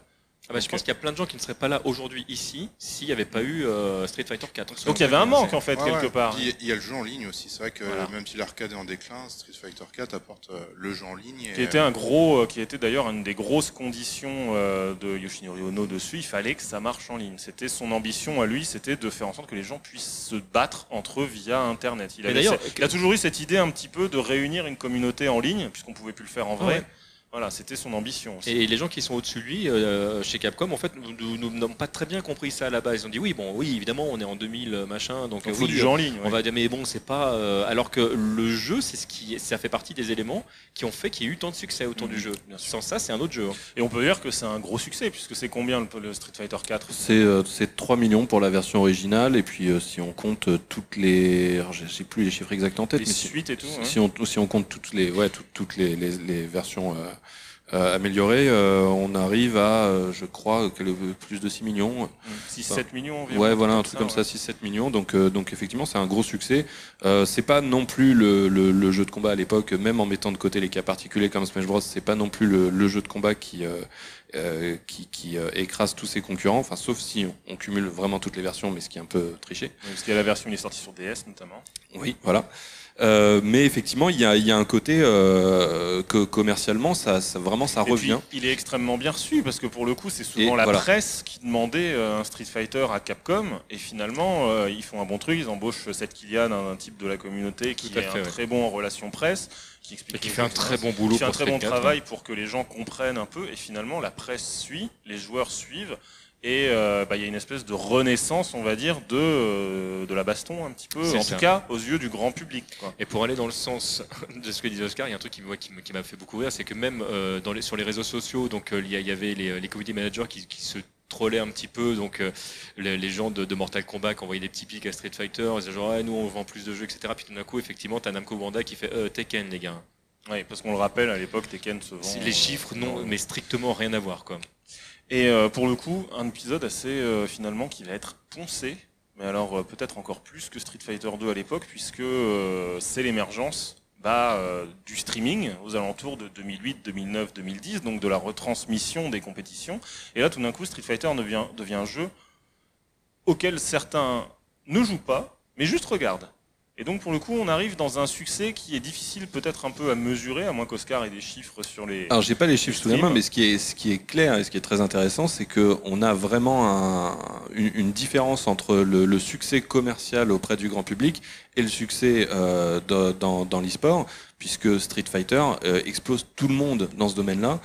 Ah bah, je pense qu'il y a plein de gens qui ne seraient pas là aujourd'hui ici s'il n'y avait pas eu euh, Street Fighter 4. Donc il y avait un manque, en fait, Ouais, quelque ouais. part. Puis, Il y a le jeu en ligne aussi. C'est vrai que Voilà. même si l'arcade est en déclin, Street Fighter 4 apporte euh, le jeu en ligne. Et, Qui était un gros, euh, qui était d'ailleurs une des grosses conditions euh, de Yoshinori Ono dessus. Il fallait que ça marche en ligne. C'était son ambition à lui, c'était de faire en sorte que les gens puissent se battre entre eux via Internet. Il, avait il a toujours eu cette idée un petit peu de réunir une communauté en ligne, puisqu'on pouvait plus le faire en vrai. Ouais. Voilà, c'était son ambition. aussi. Et les gens qui sont au-dessus de lui, euh, chez Capcom, en fait, nous- n'ont pas très bien compris ça à la base. Ils ont dit oui, bon, oui, évidemment, on est en 2000 euh, machin, donc Il euh, faut oui, du jeu en ligne. On ouais. va dire mais bon c'est pas euh, alors que le jeu c'est ce qui ça fait partie des éléments qui ont fait qu'il y ait eu tant de succès autour du jeu. bien sûr. Sans ça c'est un autre jeu. hein. Et on peut dire que c'est un gros succès, puisque c'est combien le, le Street Fighter 4 C'est euh, c'est 3 millions pour la version originale, et puis euh, si on compte toutes les. alors, Je sais plus les chiffres exacts en tête, Les mais si, suites et tout. hein. si on, si on compte toutes les, ouais, toutes, toutes les, les, les versions euh, améliorées, euh, on arrive à, euh, je crois, plus de 6 millions. 6-7 millions environ. Ouais, voilà, un truc comme ça, ouais. 6-7 millions. Donc, euh, donc effectivement, c'est un gros succès. Euh, c'est pas non plus le, le, le jeu de combat à l'époque, même en mettant de côté les cas particuliers comme Smash Bros. C'est pas non plus le, le jeu de combat qui qui, qui euh, écrase tous ses concurrents. Enfin, sauf si on, on cumule vraiment toutes les versions, mais ce qui est un peu triché. Parce qu'il y a la version qui est sortie sur DS notamment. Oui, voilà. Euh, mais effectivement, il y a, il y a un côté euh, que commercialement, ça, ça vraiment, ça Et puis, revient. il est extrêmement bien reçu parce que pour le coup, c'est souvent Et la voilà. presse qui demandait euh, un Street Fighter à Capcom et finalement, euh, ils font un bon truc. Ils embauchent Seth Killian, un, un type de la communauté qui est fait, un ouais. très bon en relations presse, qui explique Et qui fait un très bon qui boulot fait un très bon 4, travail pour que les gens comprennent un peu et finalement la presse suit, les joueurs suivent. Et euh, bah, il y a une espèce de renaissance, on va dire, de, euh, de la baston un petit peu, en ça. tout cas aux yeux du grand public. Quoi. Et pour aller dans le sens de ce que disait Oscar, il y a un truc qui, moi, qui me- qui m'a fait beaucoup rire, c'est que même euh, dans les, sur les réseaux sociaux, donc il y, avait les, les community managers qui, qui se trollaient un petit peu, donc euh, les, les gens de, de Mortal Kombat qui envoyaient des petits pics à Street Fighter, ils disaient genre ah, nous on vend plus de jeux, etc. Puis tout d'un coup, effectivement, t'as Namco Bandai qui fait euh, Tekken les gars. Ouais, parce qu'on le rappelle, à l'époque, Tekken se vend. Les euh, chiffres non, dans- mais strictement rien à voir quoi. Et euh, pour le coup, un épisode assez euh, finalement qui va être poncé, mais alors euh, peut-être encore plus que Street Fighter 2 à l'époque, puisque c'est l'émergence bah, du streaming aux alentours de 2008, 2009, 2010, donc de la retransmission des compétitions. Et là, tout d'un coup, Street Fighter devient, devient un jeu auquel certains ne jouent pas, mais juste regarde. Et donc pour le coup, on arrive dans un succès qui est difficile peut-être un peu à mesurer, à moins qu'Oscar ait des chiffres sur les. Alors j'ai pas les chiffres sous la main, mais ce qui est ce qui est clair et ce qui est très intéressant, c'est que on a vraiment un, une, une, différence entre le, le, succès commercial auprès du grand public et le succès euh, dans, dans l'e-sport, puisque Street Fighter euh, explose tout le monde dans ce domaine-là.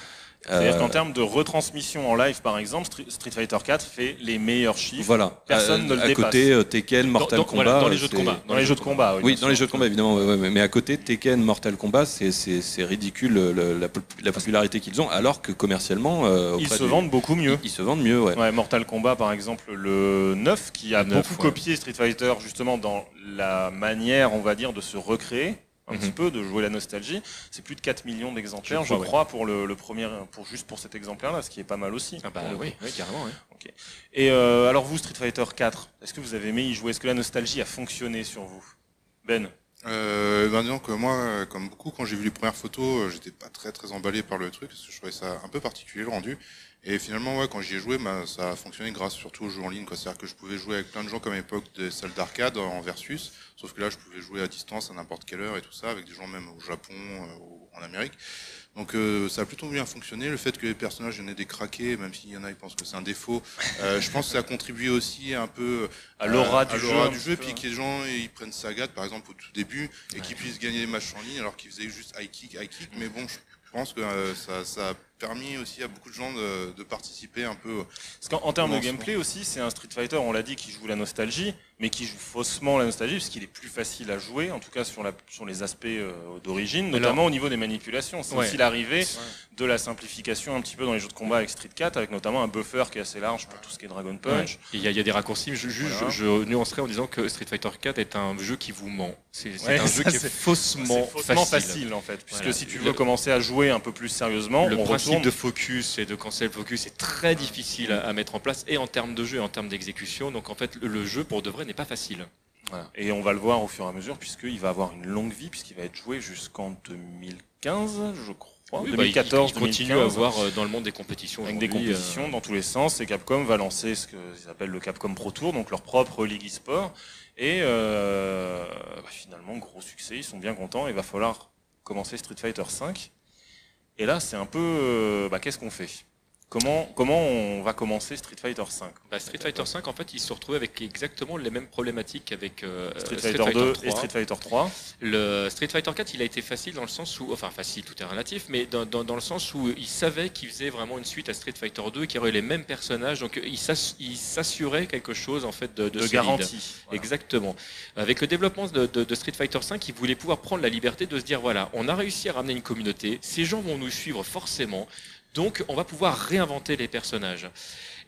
C'est-à-dire qu'en termes de retransmission en live, par exemple, Street Fighter 4 fait les meilleurs chiffres. Voilà. Personne ne le à dépasse. côté, euh, Tekken, Mortal dans, Kombat. Voilà, dans les jeux de combat. Dans les jeux de combat. Oui, dans les jeux de combat, évidemment. Ouais, ouais, mais à côté, Tekken, Mortal Kombat, c'est ridicule le, la, la, popularité qu'ils ont, alors que commercialement, euh, ils se du... vendent beaucoup mieux. Ils, ils, se vendent mieux, ouais. ouais. Mortal Kombat, par exemple, le 9, qui a 9, beaucoup copié Street Fighter justement dans la manière, on va dire, de se recréer un mmh. petit peu, de jouer la nostalgie. C'est plus de 4 millions d'exemplaires, je, je, crois, ouais. pour le, le, premier, pour juste pour cet exemplaire-là, ce qui est pas mal aussi. Ah bah oui, oui, carrément. Oui. Okay. Et euh, alors vous, Street Fighter 4, est-ce que vous avez aimé y jouer? Est-ce que la nostalgie a fonctionné sur vous? Ben euh, ben disons que moi, comme beaucoup, quand j'ai vu les premières photos, j'étais pas très très emballé par le truc, parce que je trouvais ça un peu particulier le rendu. Et finalement, ouais, quand j'y ai joué, bah, ça a fonctionné grâce surtout aux jeux en ligne. C'est-à-dire que je pouvais jouer avec plein de gens comme à l'époque des salles d'arcade en versus, sauf que là, je pouvais jouer à distance à n'importe quelle heure et tout ça, avec des gens même au Japon, euh, en Amérique. Donc euh, ça a plutôt bien fonctionné. Le fait que les personnages en aient des craqués, même s'il y en a qui pensent que c'est un défaut, euh, je pense que ça a contribué aussi un peu à l'aura du, du jeu. Puis que les gens ils prennent Sagat par exemple au tout début et ouais. qu'ils puissent gagner des matchs en ligne alors qu'ils faisaient juste high kick, high kick. Mais bon, je pense que euh, ça, ça a permis aussi à beaucoup de gens de, de participer un peu. Parce qu'en termes de gameplay aussi, c'est un Street Fighter, on l'a dit, qui joue la nostalgie, mais qui joue faussement la nostalgie, puisqu'il est plus facile à jouer, en tout cas sur, la, sur les aspects euh, d'origine, notamment au niveau des manipulations. C'est ouais. aussi l'arrivée ouais. de la simplification un petit peu dans les jeux de combat avec Street 4, avec notamment un buffer qui est assez large pour tout ce qui est Dragon Punch. Il ouais. y, y, a des raccourcis, je, je, voilà. je, je, nuancerai en disant que Street Fighter 4 est un jeu qui vous ment. C'est un jeu qui est faussement, faussement facile. facile. en fait, puisque voilà. si tu veux commencer à jouer un peu plus sérieusement, le on principe retourne... de focus et de cancel focus est très difficile à, à, mettre en place et en termes de jeu et en termes d'exécution. Donc en fait, le, le jeu pour de vrai n'est pas facile. Voilà. Et on va le voir au fur et à mesure puisqu'il va avoir une longue vie puisqu'il va être joué jusqu'en 2015, je crois. Oui, 2014, bah, il, il continue 2015, à avoir euh, dans le monde des compétitions. Avec des compétitions euh... dans tous les sens. Et Capcom va lancer ce qu'ils appellent le Capcom Pro Tour, donc leur propre ligue e-sport. Et euh, bah, finalement, gros succès, ils sont bien contents. Il va falloir commencer Street Fighter 5. Et là, c'est un peu, bah, qu'est-ce qu'on fait? Comment, comment on va commencer Street Fighter 5 bah, Street Fighter 5, en fait, il se retrouve avec exactement les mêmes problématiques avec euh, Street, Street, Fighter 2 3. et Street Fighter 3. Le Street Fighter 4, il a été facile dans le sens où, enfin facile, tout est relatif, mais dans, dans, dans le sens où il savait qu'il faisait vraiment une suite à Street Fighter 2 qui aurait les mêmes personnages, donc il s'assurait quelque chose en fait de, de, de garantie. Voilà. Exactement. Avec le développement de, de, Street Fighter 5, il voulait pouvoir prendre la liberté de se dire voilà, on a réussi à ramener une communauté, ces gens vont nous suivre forcément. Donc, on va pouvoir réinventer les personnages.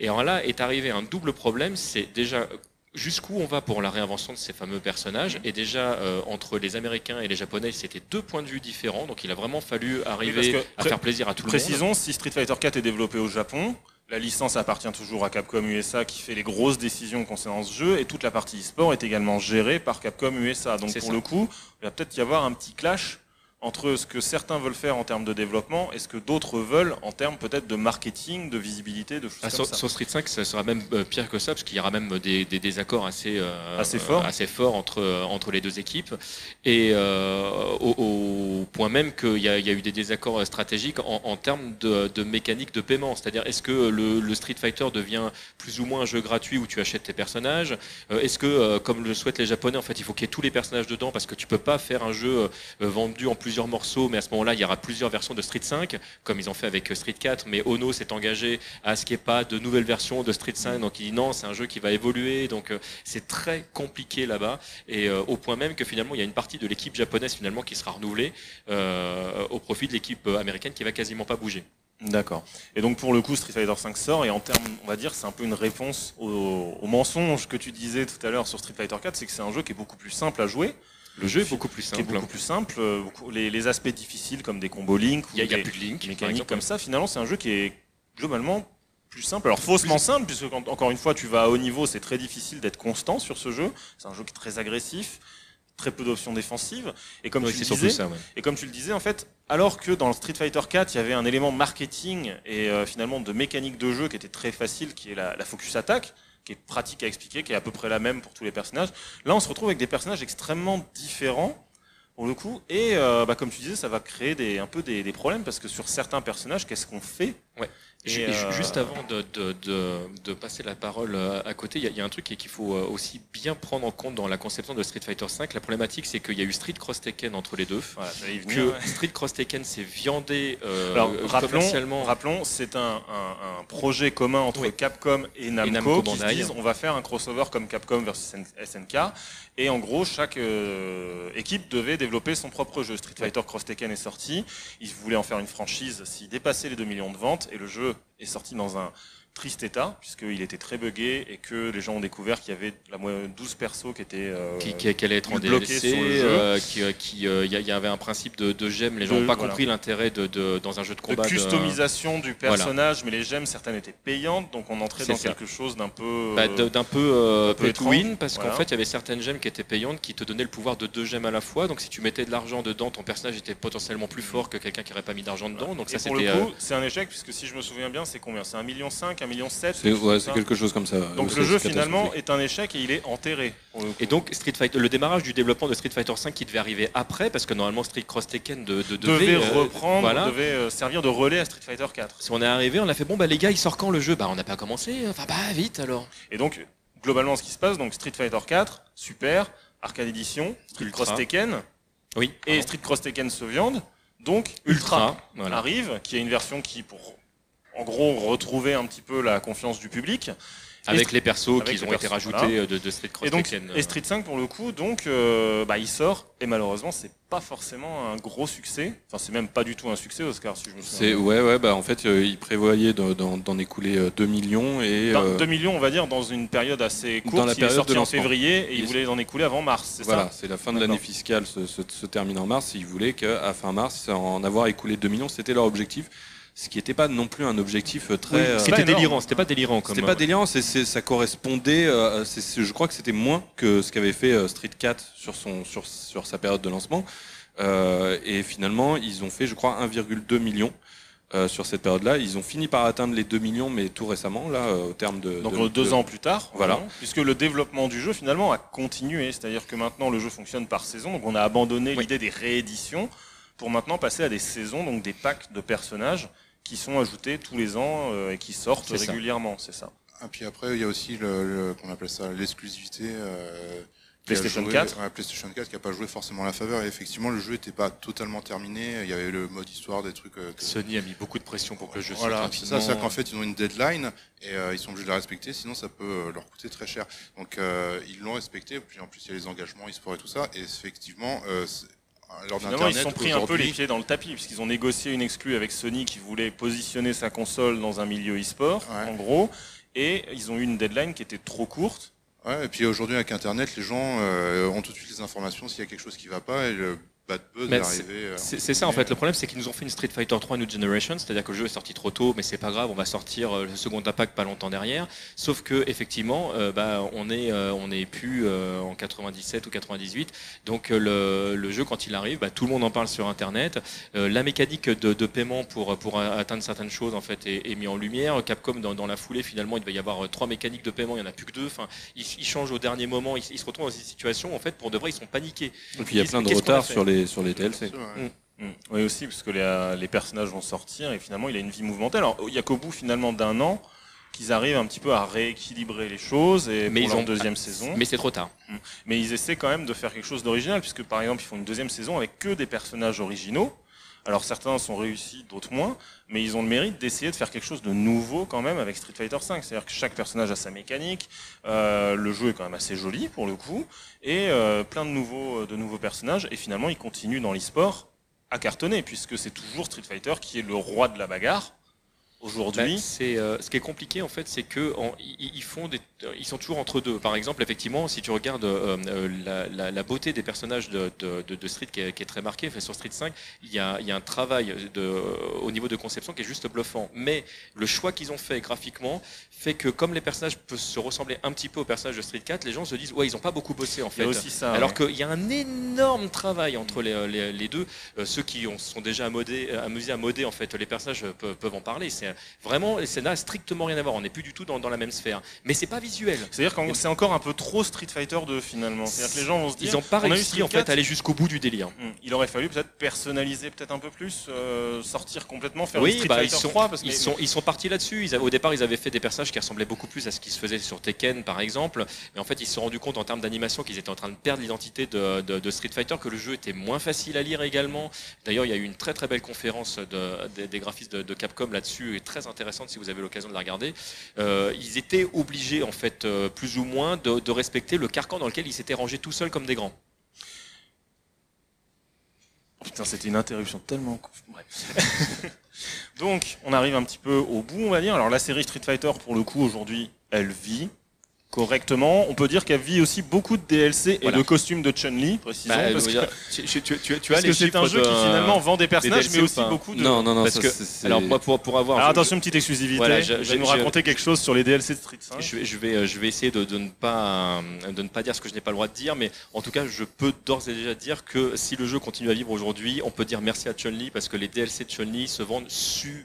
Et alors là est arrivé un double problème, c'est déjà jusqu'où on va pour la réinvention de ces fameux personnages. Et déjà, euh, entre les Américains et les Japonais, c'était deux points de vue différents. Donc, il a vraiment fallu arriver oui, à faire plaisir à tout le monde. Précisons, si Street Fighter 4 est développé au Japon, la licence appartient toujours à Capcom USA qui fait les grosses décisions concernant ce jeu et toute la partie e-sport est également gérée par Capcom USA. Donc, pour ça. le coup, il va peut-être y avoir un petit clash entre ce que certains veulent faire en termes de développement et ce que d'autres veulent en termes peut-être de marketing, de visibilité, de choses ah, comme sur, ça. Sur Street 5, ça sera même euh, pire que ça, parce qu'il y aura même des, des désaccords assez, euh, assez forts assez fort entre, euh, entre les deux équipes. Et euh, au, au, point même qu'il y, y, a eu des désaccords stratégiques en, en termes de, de, mécanique de paiement. C'est-à-dire, est-ce que le, le, Street Fighter devient plus ou moins un jeu gratuit où tu achètes tes personnages? Est-ce que, comme le souhaitent les Japonais, en fait, il faut qu'il y ait tous les personnages dedans parce que tu peux pas faire un jeu vendu en morceaux, mais à ce moment-là, il y aura plusieurs versions de Street 5, comme ils ont fait avec Street 4, mais Ono s'est engagé à ce qu'il n'y ait pas de nouvelles versions de Street 5, donc il dit non, c'est un jeu qui va évoluer, donc euh, c'est très compliqué là-bas, et euh, au point même que finalement, il y a une partie de l'équipe japonaise finalement qui sera renouvelée euh, au profit de l'équipe américaine qui va quasiment pas bouger. D'accord. Et donc pour le coup, Street Fighter 5 sort et en termes, on va dire, c'est un peu une réponse au mensonge que tu disais tout à l'heure sur Street Fighter 4, c'est que c'est un jeu qui est beaucoup plus simple à jouer. Le jeu est beaucoup plus simple. Est beaucoup plus simple. Les, les, aspects difficiles comme des combos Link, il n'y a, a, plus de Link, mécaniques comme ça. Finalement, c'est un jeu qui est globalement plus simple. Alors faussement simple, puisque quand, encore une fois, tu vas à haut niveau, c'est très difficile d'être constant sur ce jeu. C'est un jeu qui est très agressif, très peu d'options défensives. Et comme, oui, tu le disais, ça, ouais. et comme tu le disais, en fait, alors que dans Street Fighter 4, il y avait un élément marketing et euh, finalement de mécanique de jeu qui était très facile, qui est la, la focus attaque qui est pratique à expliquer, qui est à peu près la même pour tous les personnages. Là, on se retrouve avec des personnages extrêmement différents pour le coup. Et euh, bah, comme tu disais, ça va créer un peu des, problèmes parce que sur certains personnages, qu'est-ce qu'on fait? Et, euh, Juste avant de, de, de, de passer la parole euh, à côté, il y, y a un truc qu'il faut euh, aussi bien prendre en compte dans la conception de Street Fighter V. La problématique, c'est qu'il y a eu Street Cross Tekken entre les deux. Voilà, Que ouais. Street Cross Tekken s'est viandé euh, Alors, rappelons, rappelons, c'est un, un- un projet commun entre Oui. Capcom et Namco, Namco qui se disent on va faire un crossover comme Capcom versus SNK. Et en gros, chaque euh, équipe devait développer son propre jeu. Street Fighter Cross Tekken est sorti. Ils voulaient en faire une franchise s'il dépassait les 2 millions de ventes. Et le jeu est sorti dans un triste état, puisqu'il était très buggé et que les gens ont découvert qu'il y avait la mo- 12 persos qui étaient euh, qui, qui, qui allait être en DLC, euh, qui, euh, euh, il y, avait un principe de, de gemmes. Les gens n'ont pas voilà. compris l'intérêt de, de- dans un jeu de combat. de- customisation du personnage, mais les gemmes, certaines étaient payantes, donc on entrait dans ça. quelque chose d'un peu... Bah, d'un peu, un to win parce Voilà. qu'en fait il y avait certaines gemmes qui étaient payantes qui te donnaient le pouvoir de deux gemmes à la fois donc si tu mettais de l'argent dedans ton personnage était potentiellement plus fort que quelqu'un qui n'aurait pas mis d'argent dedans donc Et ça c'était c'est un échec, puisque si je me souviens bien, c'est combien? C'est 1,5 million, 1,7 million C'est ouais, quelque chose comme ça. Donc le jeu finalement est un échec et il est enterré. et donc Street Fighter le démarrage du développement de Street Fighter 5 qui devait arriver après parce que normalement Street Cross Tekken de, de- devait, devait, euh, reprendre, voilà. devait euh, servir de relais à Street Fighter 4. si on est arrivé on a fait bon bah les gars il sort quand le jeu? Bah on n'a pas commencé enfin bah vite alors Et donc globalement, ce qui se passe, donc Street Fighter 4, super, Arcade Edition, Street Ultra. Cross Tekken oui et. Street Cross Tekken se viande, donc Ultra, voilà arrive, qui est une version qui pour en gros retrouver un petit peu la confiance du public. avec les persos avec qui les ont été rajoutés voilà. euh, de, de Street Cross Et donc, Tekken et Street 5 pour le coup, donc, euh, bah, il sort et malheureusement, c'est pas forcément un gros succès. Enfin, c'est même pas du tout un succès, Oscar, si je me souviens. Ouais ouais bah en fait euh, ils prévoyaient d'en- écouler euh, 2 millions et Dans- euh, 2 millions, on va dire, dans une période assez courte. Dans la il est période sorti de en février et il Il- voulait en écouler avant mars, c'est voilà ça c'est la fin de l'année fiscale se, se, se termine en mars ils voulaient qu'à fin mars en avoir écoulé 2 millions c'était leur objectif ce qui n'était pas non plus un objectif euh, très Oui, euh, c'était pas délirant c'était pas délirant comme C'était pas délirant, c'est, c'est- ça correspondait. euh, c'est- je crois que c'était moins que ce qu'avait fait euh, Street 4 sur son sur sur sa période de lancement. Euh, et finalement, ils ont fait, je crois, 1,2 million euh, sur cette période-là. Ils ont fini par atteindre les 2 millions, mais tout récemment, là, euh, au terme de Donc de- euh, deux de- ans plus tard, Voilà. vraiment, puisque le développement du jeu finalement a continué, c'est-à-dire que maintenant le jeu fonctionne par saison, donc on a abandonné Oui. l'idée des rééditions pour maintenant passer à des saisons, donc des packs de personnages qui sont ajoutés tous les ans euh, et qui sortent C'est régulièrement, c'est ça. Et puis après, il y a aussi le, le- qu'on appelle ça l'exclusivité. euh, PlayStation joué- 4. ouais, PlayStation 4 qui a pas joué forcément à la faveur. Et effectivement, le jeu n'était pas totalement terminé. Il y avait le mode histoire, des trucs. euh, que- Sony a mis beaucoup de pression pour que le jeu Voilà, sorte c'est rapidement. ça, c'est qu'en fait ils ont une deadline et euh, ils sont obligés de la respecter, sinon ça peut euh, leur coûter très cher. Donc euh, ils l'ont respecté, puis en plus il y a les engagements e-sport et tout ça, et effectivement, euh, c'est- lors Finalement, ils se sont pris un peu les pieds dans le tapis, puisqu'ils ont négocié une exclue avec Sony qui voulait positionner sa console dans un milieu e-sport, Ouais. en gros, et ils ont eu une deadline qui était trop courte. Ouais, et puis aujourd'hui avec Internet, les gens euh, ont tout de suite les informations s'il y a quelque chose qui va pas et le bad buzz Mais est c'est- arrivé. euh, C'est ça en fait. Le problème, c'est qu'ils nous ont fait une Street Fighter 3 New Generation, c'est-à-dire que le jeu est sorti trop tôt, mais c'est pas grave, on va sortir euh, le second impact pas longtemps derrière. Sauf que effectivement, euh, bah, on est euh, on est plus euh, en 97 ou 98, donc le, le jeu quand il arrive, bah, tout le monde en parle sur Internet. Euh, la mécanique de, de paiement pour pour atteindre certaines choses en fait est, est mis en lumière. Capcom dans, dans la foulée, finalement, il devait y avoir trois mécaniques de paiement, il y en a plus que deux. Enfin, ils, ils changent au dernier moment, ils, ils se retrouvent dans une situation en fait pour de vrai, ils sont paniqués. Et puis il y a plein de retard sur les sur les DLC. ouais. Mm. Oui aussi, parce que les, les personnages vont sortir et finalement il a une vie mouvementée. Alors il y a qu'au bout finalement d'un an qu'ils arrivent un petit peu à rééquilibrer les choses et Mais pour ils leur ont- deuxième saison. Mais c'est trop tard. Mais ils essaient quand même de faire quelque chose d'original puisque par exemple ils font une deuxième saison avec que des personnages originaux. Alors certains sont réussis, d'autres moins, mais ils ont le mérite d'essayer de faire quelque chose de nouveau quand même avec Street Fighter V. C'est-à-dire que chaque personnage a sa mécanique, euh, le jeu est quand même assez joli pour le coup, et euh, plein de nouveaux, de nouveaux personnages. Et finalement, ils continuent dans l'e-sport à cartonner puisque c'est toujours Street Fighter qui est le roi de la bagarre aujourd'hui. Bah, c'est euh, ce qui est compliqué en fait, c'est que en- ils ils font des, ils sont toujours entre deux. Par exemple, effectivement, si tu regardes euh, euh, la, la- la beauté des personnages de, de, de- Street qui est, qui est très marquée, sur Street 5, il y a, y a un travail de, au niveau de conception qui est juste bluffant. Mais le choix qu'ils ont fait graphiquement fait que comme les personnages peuvent se ressembler un petit peu aux personnages de Street 4, les gens se disent ouais ils ont pas beaucoup bossé en Il y fait. a aussi ça. Alors ouais. qu'il y a un énorme travail entre les, les, les deux. Euh, ceux qui ont, sont déjà euh, amusés à moder, en fait, les personnages euh, peuvent, peuvent en parler. C'est vraiment, ça n'a strictement rien à voir. On n'est plus du tout dans, dans la même sphère. Mais c'est pas visuel. C'est-à-dire que c'est encore un peu trop Street Fighter 2 finalement. C'est-à-dire que les gens vont se dire. Ils n'ont pas réussi en fait 4, à aller jusqu'au bout du délire. Hmm. Il aurait fallu peut-être personnaliser peut-être un peu plus, euh, sortir complètement, faire Oui, Street bah, ils, sont, 3 parce que ils, sont, ils sont partis là-dessus. Au départ, ils avaient fait des personnages qui ressemblaient beaucoup plus à ce qui se faisait sur Tekken, par exemple. Et en fait, ils se sont rendus compte en termes d'animation qu'ils étaient en train de perdre l'identité de, Street Fighter, que le jeu était moins facile à lire également. D'ailleurs, il y a eu une très très belle conférence de- des- graphistes de, de Capcom là-dessus, et très intéressante si vous avez l'occasion de la regarder. Euh, ils étaient obligés, en fait, euh, plus ou moins, de, de respecter le carcan dans lequel ils s'étaient rangés tout seuls comme des grands. Putain, c'était une interruption tellement. Bref. Donc, on arrive un petit peu au bout, on va dire. Alors, la série Street Fighter, pour le coup, aujourd'hui, elle vit correctement. On peut dire qu'elle vit aussi beaucoup de DLC et Voilà. de costumes de Chun-Li, précisons. Bah, parce que, tu, tu- tu- tu as parce les que c'est un jeu qui finalement vend des personnages, mais aussi beaucoup de. Non, non, non, Parce ça, que- Alors, moi, pour, pour avoir. Alors attention, petite exclusivité. Voilà, je, je- vais nous je- raconter quelque chose sur les DLC de Street 5. Je vais, je vais, euh, je vais essayer de, de ne pas, euh, de ne pas dire ce que je n'ai pas le droit de dire, mais en tout cas, je peux d'ores et déjà dire que si le jeu continue à vivre aujourd'hui, on peut dire merci à Chun-Li parce que les DLC de Chun-Li se vendent super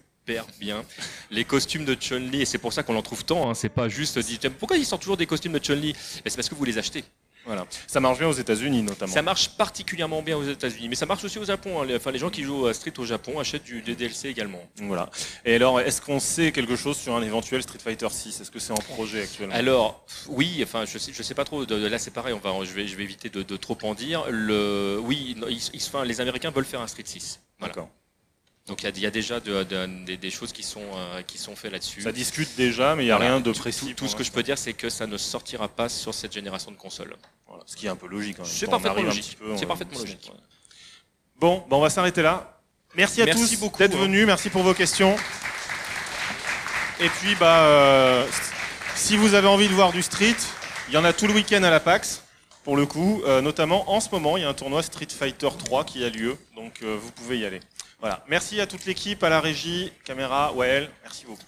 bien. Les costumes de Chun-Li, et c'est pour ça qu'on en trouve tant, hein, c'est pas juste dit pourquoi ils sortent toujours des costumes de Chun-Li? Mais C'est parce que vous les achetez. Voilà. Ça marche bien aux États-Unis notamment. Ça marche particulièrement bien aux États-Unis, mais ça marche aussi au Japon. hein. Enfin, les gens qui jouent à Street au Japon achètent du, DLC également. Voilà. Et alors, est-ce qu'on sait quelque chose sur un éventuel Street Fighter 6 Est-ce que c'est en projet actuellement? Alors, oui, enfin, je sais, je sais pas trop. De, de là, c'est pareil. On va, je vais, je vais éviter de, de trop en dire. Le, oui, ils, ils- enfin, les Américains veulent faire un Street 6. Voilà. D'accord. Donc il y a- il y, a déjà de- de- des, des choses qui sont, euh, qui sont faites là-dessus. Ça discute déjà, mais il n'y a Voilà. rien de précis. Tout, tout ce que je peux dire, c'est que ça ne sortira pas sur cette génération de consoles. Voilà, ce qui est un peu logique. C'est parfaitement logique. C'est parfaitement logique. Bon, ben on va s'arrêter là. Merci à Merci tous beaucoup, d'être hein. venus. Merci pour vos questions. Et puis, bah, euh, si vous avez envie de voir du street, il y en a tout le week-end à la PAX. Pour le coup, euh, notamment en ce moment, il y a un tournoi Street Fighter 3 qui a lieu, donc euh, vous pouvez y aller. Voilà. Merci à toute l'équipe, à la régie, caméra, Wael. Merci beaucoup.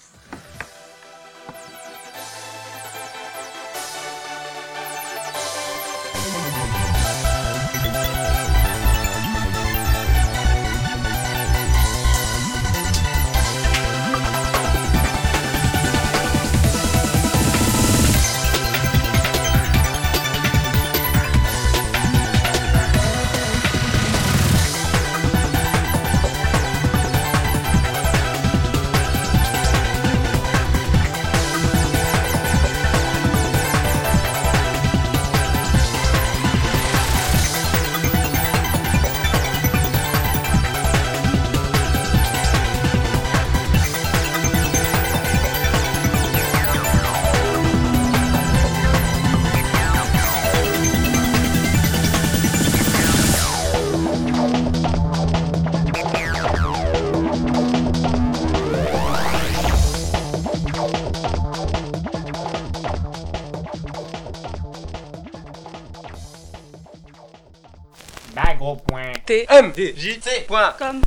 T M. J. C. Point. comme